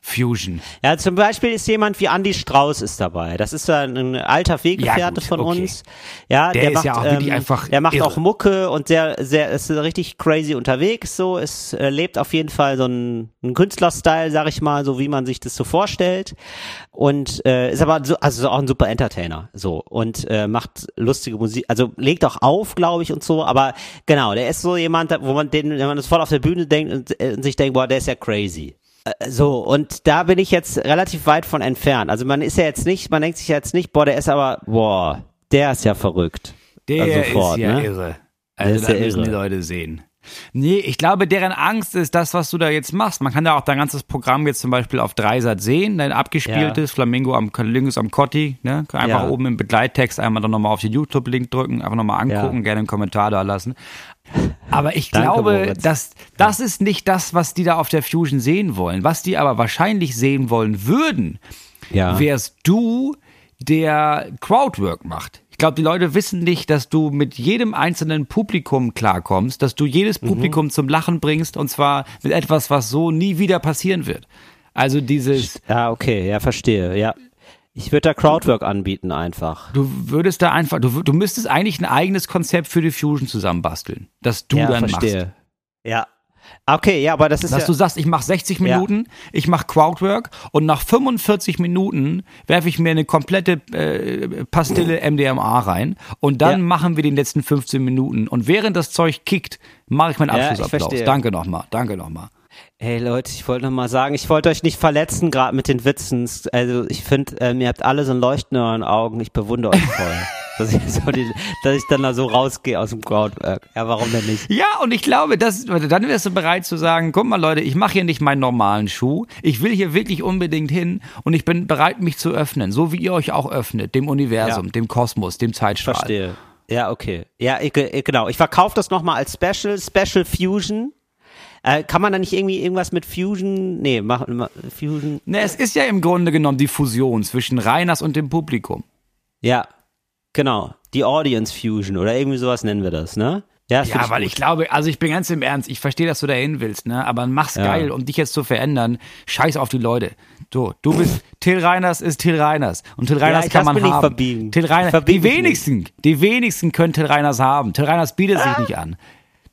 Fusion. Ja, zum Beispiel ist jemand wie Andy Strauß ist dabei. Das ist ein, ein alter Weggefährte Ja, gut, von okay. uns. Ja, Der der, macht, ja auch wirklich ähm, einfach Der macht irre. auch Mucke und sehr, sehr, ist richtig crazy unterwegs. So, es äh, lebt auf jeden Fall so ein, ein Künstlerstyle, sag ich mal, so wie man sich das so vorstellt. Und äh, ist aber so, also auch ein super Entertainer. So und äh, macht lustige Musik, also legt auch auf, glaube ich und so. Aber genau, der ist so jemand, wo man den, wenn man das voll auf der Bühne denkt und, äh, und sich denkt, boah, der ist ja crazy. Äh, So, und da bin ich jetzt relativ weit von entfernt. Also man ist ja jetzt nicht, man denkt sich ja jetzt nicht, boah, der ist aber, boah, der ist ja verrückt. Der Also sofort, ist ja ne? irre. Also das ja müssen irre. die Leute sehen. Nee, ich glaube, deren Angst ist das, was du da jetzt machst. Man kann ja auch dein ganzes Programm jetzt zum Beispiel auf Dreisat sehen, dein abgespieltes Flamingo am Lingus am Cotti, ne? Einfach Ja. oben im Begleittext einmal dann nochmal auf den YouTube-Link drücken, einfach nochmal angucken, Ja. gerne einen Kommentar da lassen. Aber ich Danke, glaube, Moritz. dass das ist nicht das, was die da auf der Fusion sehen wollen. Was die aber wahrscheinlich sehen wollen würden, Ja. wärst du, der Crowdwork macht. Ich glaube, die Leute wissen nicht, dass du mit jedem einzelnen Publikum klarkommst, dass du jedes Mhm. Publikum zum Lachen bringst und zwar mit etwas, was so nie wieder passieren wird. Also dieses, Ja, okay, ja, verstehe, ja. Ich würde da Crowdwork anbieten einfach. du würdest da einfach, du, du müsstest eigentlich ein eigenes Konzept für die Fusion zusammenbasteln, das du ja, dann verstehe. machst. Ja. Okay, ja, aber das ist Dass ja, du sagst, ich mache 60 Ja. Minuten, ich mache Crowdwork und nach 45 Minuten werfe ich mir eine komplette äh, Pastille MDMA rein und dann Ja. machen wir die letzten 15 Minuten und während das Zeug kickt, mache ich meinen Ja, Abschlussapplaus. danke nochmal, danke nochmal. Hey Leute, ich wollte noch mal sagen, ich wollte euch nicht verletzen, gerade mit den Witzen. Also ich finde, ähm, ihr habt alle so ein Leuchten in euren Augen. Ich bewundere euch voll. dass, ich so die, dass ich dann da so rausgehe aus dem Crowdwork. Ja, warum denn nicht? Ja, und ich glaube, das, dann wärst du bereit zu sagen, guck mal Leute, ich mache hier nicht meinen normalen Schuh, ich will hier wirklich unbedingt hin und ich bin bereit, mich zu öffnen, so wie ihr euch auch öffnet, dem Universum, Ja. dem Kosmos, dem Zeitstrahl. Verstehe. Ja, okay. Ja, ich, ich, genau. Ich verkaufe das nochmal als Special, Special Fusion. Äh, kann man da nicht irgendwie irgendwas mit Fusion? Nee, machen ma- Fusion. Ne, es ist ja im Grunde genommen die Fusion zwischen Reiners und dem Publikum. Ja, genau. Die Audience Fusion oder irgendwie sowas nennen wir das, ne? Ja, Ja, weil gut. ich glaube, also ich bin ganz im Ernst, ich verstehe, dass du dahin willst, ne? Aber mach's Ja. geil, um dich jetzt zu verändern. Scheiß auf die Leute. So, du bist Till Reiners ist Till Reiners und Till Reiners ich kann man haben. verbiegen. Till Reiners, Verbieg die mich nicht. wenigsten, die wenigsten können Till Reiners haben. Till Reiners bietet Ah. sich nicht an.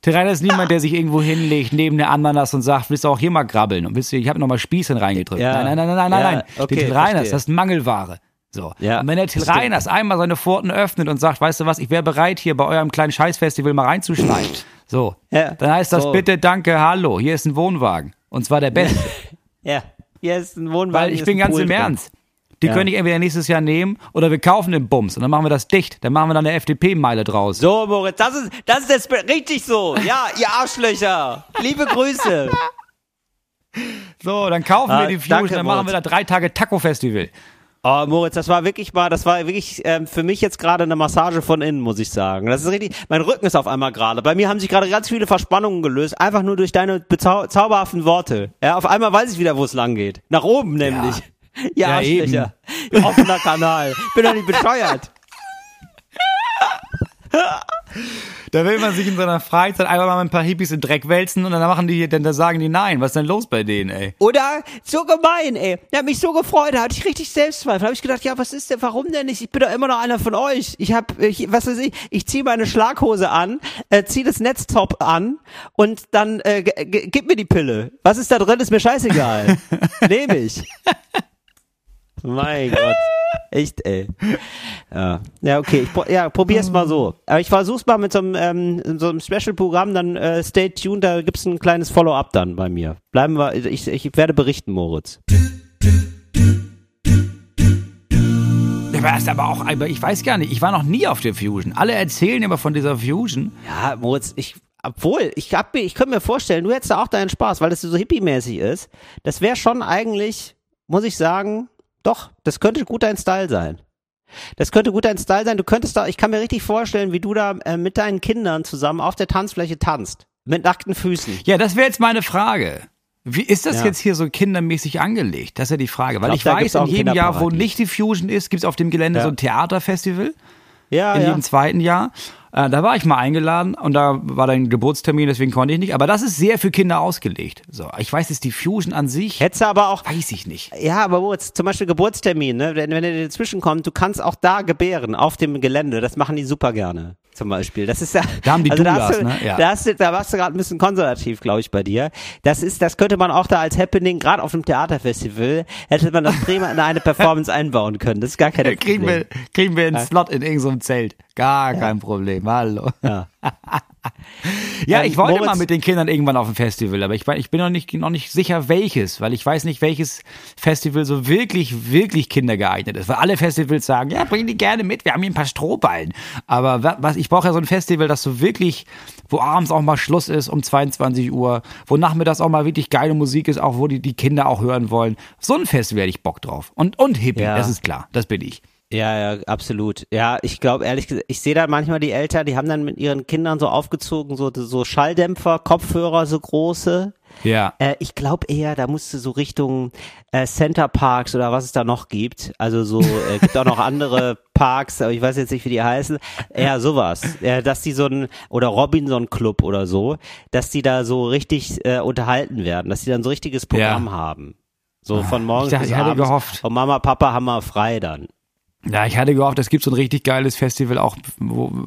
Till Reiners ist niemand, der sich irgendwo hinlegt neben der Ananas und sagt, willst du auch hier mal grabbeln und willst du, ich habe nochmal Spießchen reingedrückt. Ja. Nein, nein, nein, nein, nein, Ja, nein. okay, Reiners, verstehe. das ist Mangelware. So. Ja, und wenn der Till. Reiners einmal seine Pforten öffnet und sagt, weißt du was, ich wäre bereit, hier bei eurem kleinen Scheißfestival mal reinzuschneiden. So. Ja, Dann heißt das so. bitte, danke, hallo, hier ist ein Wohnwagen. Und zwar der beste. Ja, hier ist ein Wohnwagen. Weil ich bin ganz Pool im drin. Ernst. Die Ja. können ich entweder nächstes Jahr nehmen oder wir kaufen den Bums und dann machen wir das dicht. Dann machen wir dann eine FDP-Meile draus. So, Moritz, das ist, das ist jetzt richtig so. Ja, ihr Arschlöcher. Liebe Grüße. So, dann kaufen Ah, wir die Fusion, danke, dann machen wir da drei Tage Taco-Festival. Oh, Moritz, das war wirklich mal, das war wirklich ähm, für mich jetzt gerade eine Massage von innen, muss ich sagen. Das ist richtig, mein Rücken ist auf einmal gerade. Bei mir haben sich gerade ganz viele Verspannungen gelöst, einfach nur durch deine bezau zauberhaften Worte. Ja, auf einmal weiß ich wieder, wo es lang geht. Nach oben nämlich. Ja, Ja, Arschlöcher. Offener Kanal. Bin doch nicht bescheuert. Da will man sich in seiner Freizeit einfach mal mit ein paar Hippies im Dreck wälzen und dann machen die, dann da sagen die nein. Was ist denn los bei denen, ey? Oder so gemein, ey. Der hat mich so gefreut, da hatte ich richtig Selbstzweifel. Da habe ich gedacht, ja, was ist denn, warum denn nicht? Ich bin doch immer noch einer von euch. Ich hab, ich, was weiß ich, ich ziehe meine Schlaghose an, äh, ziehe das Netztop an und dann äh, gib mir die Pille. Was ist da drin, ist mir scheißegal. Nehme ich. Mein Gott. Echt, ey. Ja, ja okay. Ich, pro- ja, probier's mal so. Aber ich versuch's mal mit so einem, ähm, so einem Special-Programm, dann äh, stay tuned, da gibt's ein kleines Follow-up dann bei mir. Bleiben wir, ich, ich werde berichten, Moritz. Ich weiß aber auch, aber ich weiß gar nicht, ich war noch nie auf der Fusion. Alle erzählen immer von dieser Fusion. Ja, Moritz, ich, obwohl, ich hab mir, ich könnte mir vorstellen, du hättest da auch deinen Spaß, weil das so hippie-mäßig ist. Das wäre schon eigentlich, muss ich sagen, doch, das könnte gut dein Style sein. Das könnte gut dein Style sein. Du könntest da, ich kann mir richtig vorstellen, wie du da äh, mit deinen Kindern zusammen auf der Tanzfläche tanzt. Mit nackten Füßen. Ja, das wäre jetzt meine Frage. Wie ist das Ja. jetzt hier so kindermäßig angelegt? Das ist ja die Frage. Weil glaub, ich weiß, in jedem Jahr, wo nicht die Fusion ist, gibt's auf dem Gelände Ja. so ein Theaterfestival. Ja, in ja. jedem zweiten Jahr. Äh, da war ich mal eingeladen und da war dein Geburtstermin, deswegen konnte ich nicht. Aber das ist sehr für Kinder ausgelegt. So, ich weiß, ist die Fusion an sich, Hättest du aber auch, weiß ich nicht. ja, aber Moritz, zum Beispiel Geburtstermin, ne? wenn, wenn er dazwischen kommt, du kannst auch da gebären, auf dem Gelände, das machen die super gerne. Zum Beispiel. Das ist ja. Da haben die also da, Doulas, hast du, ne? Ja. da, hast du, da warst du gerade ein bisschen konservativ, glaube ich, bei dir. Das ist, das könnte man auch da als Happening, gerade auf einem Theaterfestival, hätte man das prima in eine Performance einbauen können. Das ist gar keine Kriegen wir, kriegen wir einen Slot in irgendeinem Zelt. Gar kein Problem. Hallo. Ja. Ja, Ähm, ich wollte Moritz- mal mit den Kindern irgendwann auf ein Festival, aber ich, ich bin noch nicht, noch nicht sicher welches, weil ich weiß nicht, welches Festival so wirklich, wirklich kindergeeignet ist. Weil alle Festivals sagen, ja, bring die gerne mit, wir haben hier ein paar Strohballen. Aber wa- was, ich brauche ja so ein Festival, das so wirklich, wo abends auch mal Schluss ist um 22 Uhr, wo nachmittags auch mal wirklich geile Musik ist, auch wo die, die Kinder auch hören wollen. So ein Festival hätte ich Bock drauf. Und, und Hippie, Ja. das ist klar, das bin ich. Ja, ja, absolut. Ja, ich glaube ehrlich gesagt, ich sehe da manchmal die Eltern, die haben dann mit ihren Kindern so aufgezogen, so, so Schalldämpfer, Kopfhörer, so große. Ja. Äh, ich glaube eher, da musst du so Richtung äh, Center Parks oder was es da noch gibt. Also so, äh, gibt auch noch andere Parks, aber ich weiß jetzt nicht, wie die heißen. Eher sowas. Äh, dass die so ein, oder Robinson Club oder so, dass die da so richtig äh, unterhalten werden, dass die dann so richtiges Programm haben. So von morgens ich dachte, bis ich hatte abends. gehofft. Und Mama, Papa haben wir frei dann. Ja, ich hatte gehofft, es gibt so ein richtig geiles Festival auch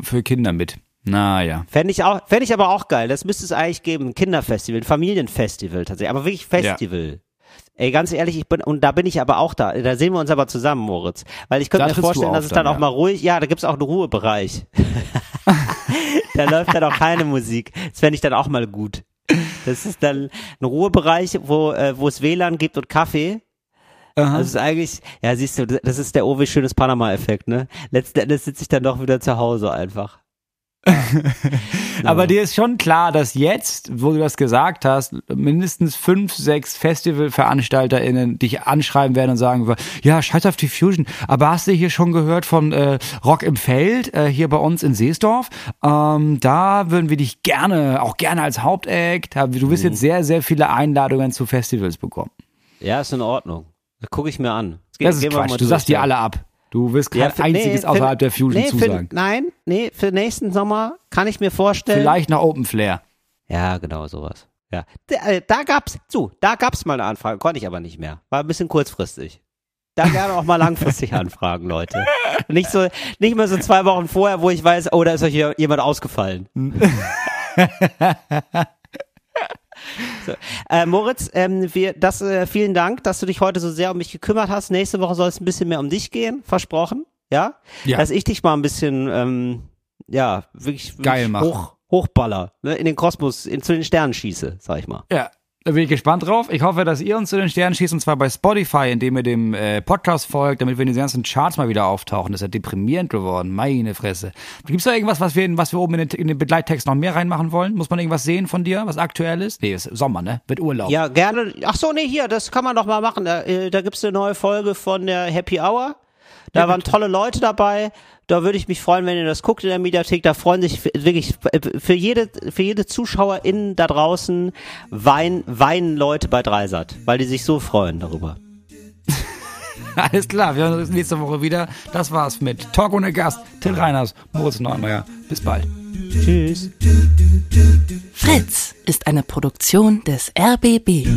für Kinder mit. Naja. Fände ich auch, fände ich aber auch geil. Das müsste es eigentlich geben. Ein Kinderfestival, ein Familienfestival tatsächlich. Aber wirklich Festival. Ey, ganz ehrlich, ich bin, und da bin ich aber auch da. Da sehen wir uns aber zusammen, Moritz. Weil ich könnte Da mir vorstellen, dass es dann, dann, auch ja. mal ruhig, ja, da gibt's auch einen Ruhebereich. da läuft dann auch keine Musik. Das fände ich dann auch mal gut. Das ist dann ein Ruhebereich, wo, äh, wo es WLAN gibt und Kaffee. Aha. Das ist eigentlich, ja, siehst du, das ist der Owe schönes Panama-Effekt, ne? Letzten Endes sitze ich dann doch wieder zu Hause einfach. Aber dir ist schon klar, dass jetzt, wo du das gesagt hast, mindestens fünf, sechs FestivalveranstalterInnen dich anschreiben werden und sagen, ja, scheiß auf die Fusion, aber hast du hier schon gehört von äh, Rock im Feld, äh, hier bei uns in Seesdorf? Ähm, da würden wir dich gerne, auch gerne als Hauptact, haben. du wirst jetzt sehr, sehr viele Einladungen zu Festivals bekommen. Ja, ist in Ordnung. Gucke ich mir an. Jetzt Das ist Quatsch, du sagst dir ja. alle ab. Du wirst kein Ja, für- einziges nee, außerhalb für- der Fusion nee, für, zusagen. Nein, nee, für nächsten Sommer kann ich mir vorstellen. Vielleicht nach Open Flair. Ja, genau, sowas. Ja. Da, äh, da gab's, zu, da gab's mal eine Anfrage, konnte ich aber nicht mehr. War ein bisschen kurzfristig. Da gerne auch mal langfristig anfragen, Leute. Nicht so, nicht mehr so zwei Wochen vorher, wo ich weiß, oh, da ist euch jemand ausgefallen. So. Äh, Moritz, ähm, wir, das, äh, vielen Dank, dass du dich heute so sehr um mich gekümmert hast. Nächste Woche soll es ein bisschen mehr um dich gehen, versprochen. Ja? Ja. Dass ich dich mal ein bisschen, ähm, ja, wirklich, wirklich Geil machen. hoch, hochballer, ne, in den Kosmos, in, zu den Sternen schieße, sag ich mal. Ja, da bin ich gespannt drauf. Ich hoffe, dass ihr uns zu den Sternen schießt, und zwar bei Spotify, indem ihr dem äh, Podcast folgt, damit wir in den ganzen Charts mal wieder auftauchen. Das ist ja deprimierend geworden. Meine Fresse. Gibt's da irgendwas, was wir, was wir oben in den, in den Begleittext noch mehr reinmachen wollen? Muss man irgendwas sehen von dir, was aktuell ist? Nee, ist Sommer, ne? Wird Urlaub. Ja, gerne. Ach so, nee, hier, das kann man doch mal machen. Da, äh, da gibt's eine neue Folge von der Happy Hour. Da waren tolle Leute dabei. Da würde ich mich freuen, wenn ihr das guckt in der Mediathek. Da freuen sich wirklich f- für jede, für jede Zuschauerin da draußen weinen, weinen Leute bei Dreisat, weil die sich so freuen darüber. Alles klar, wir hören uns nächste Woche wieder. Das war's mit Talk ohne Gast. Till Reiners, Moritz Neumeier. Bis bald. Tschüss. Fritz ist eine Produktion des RBB.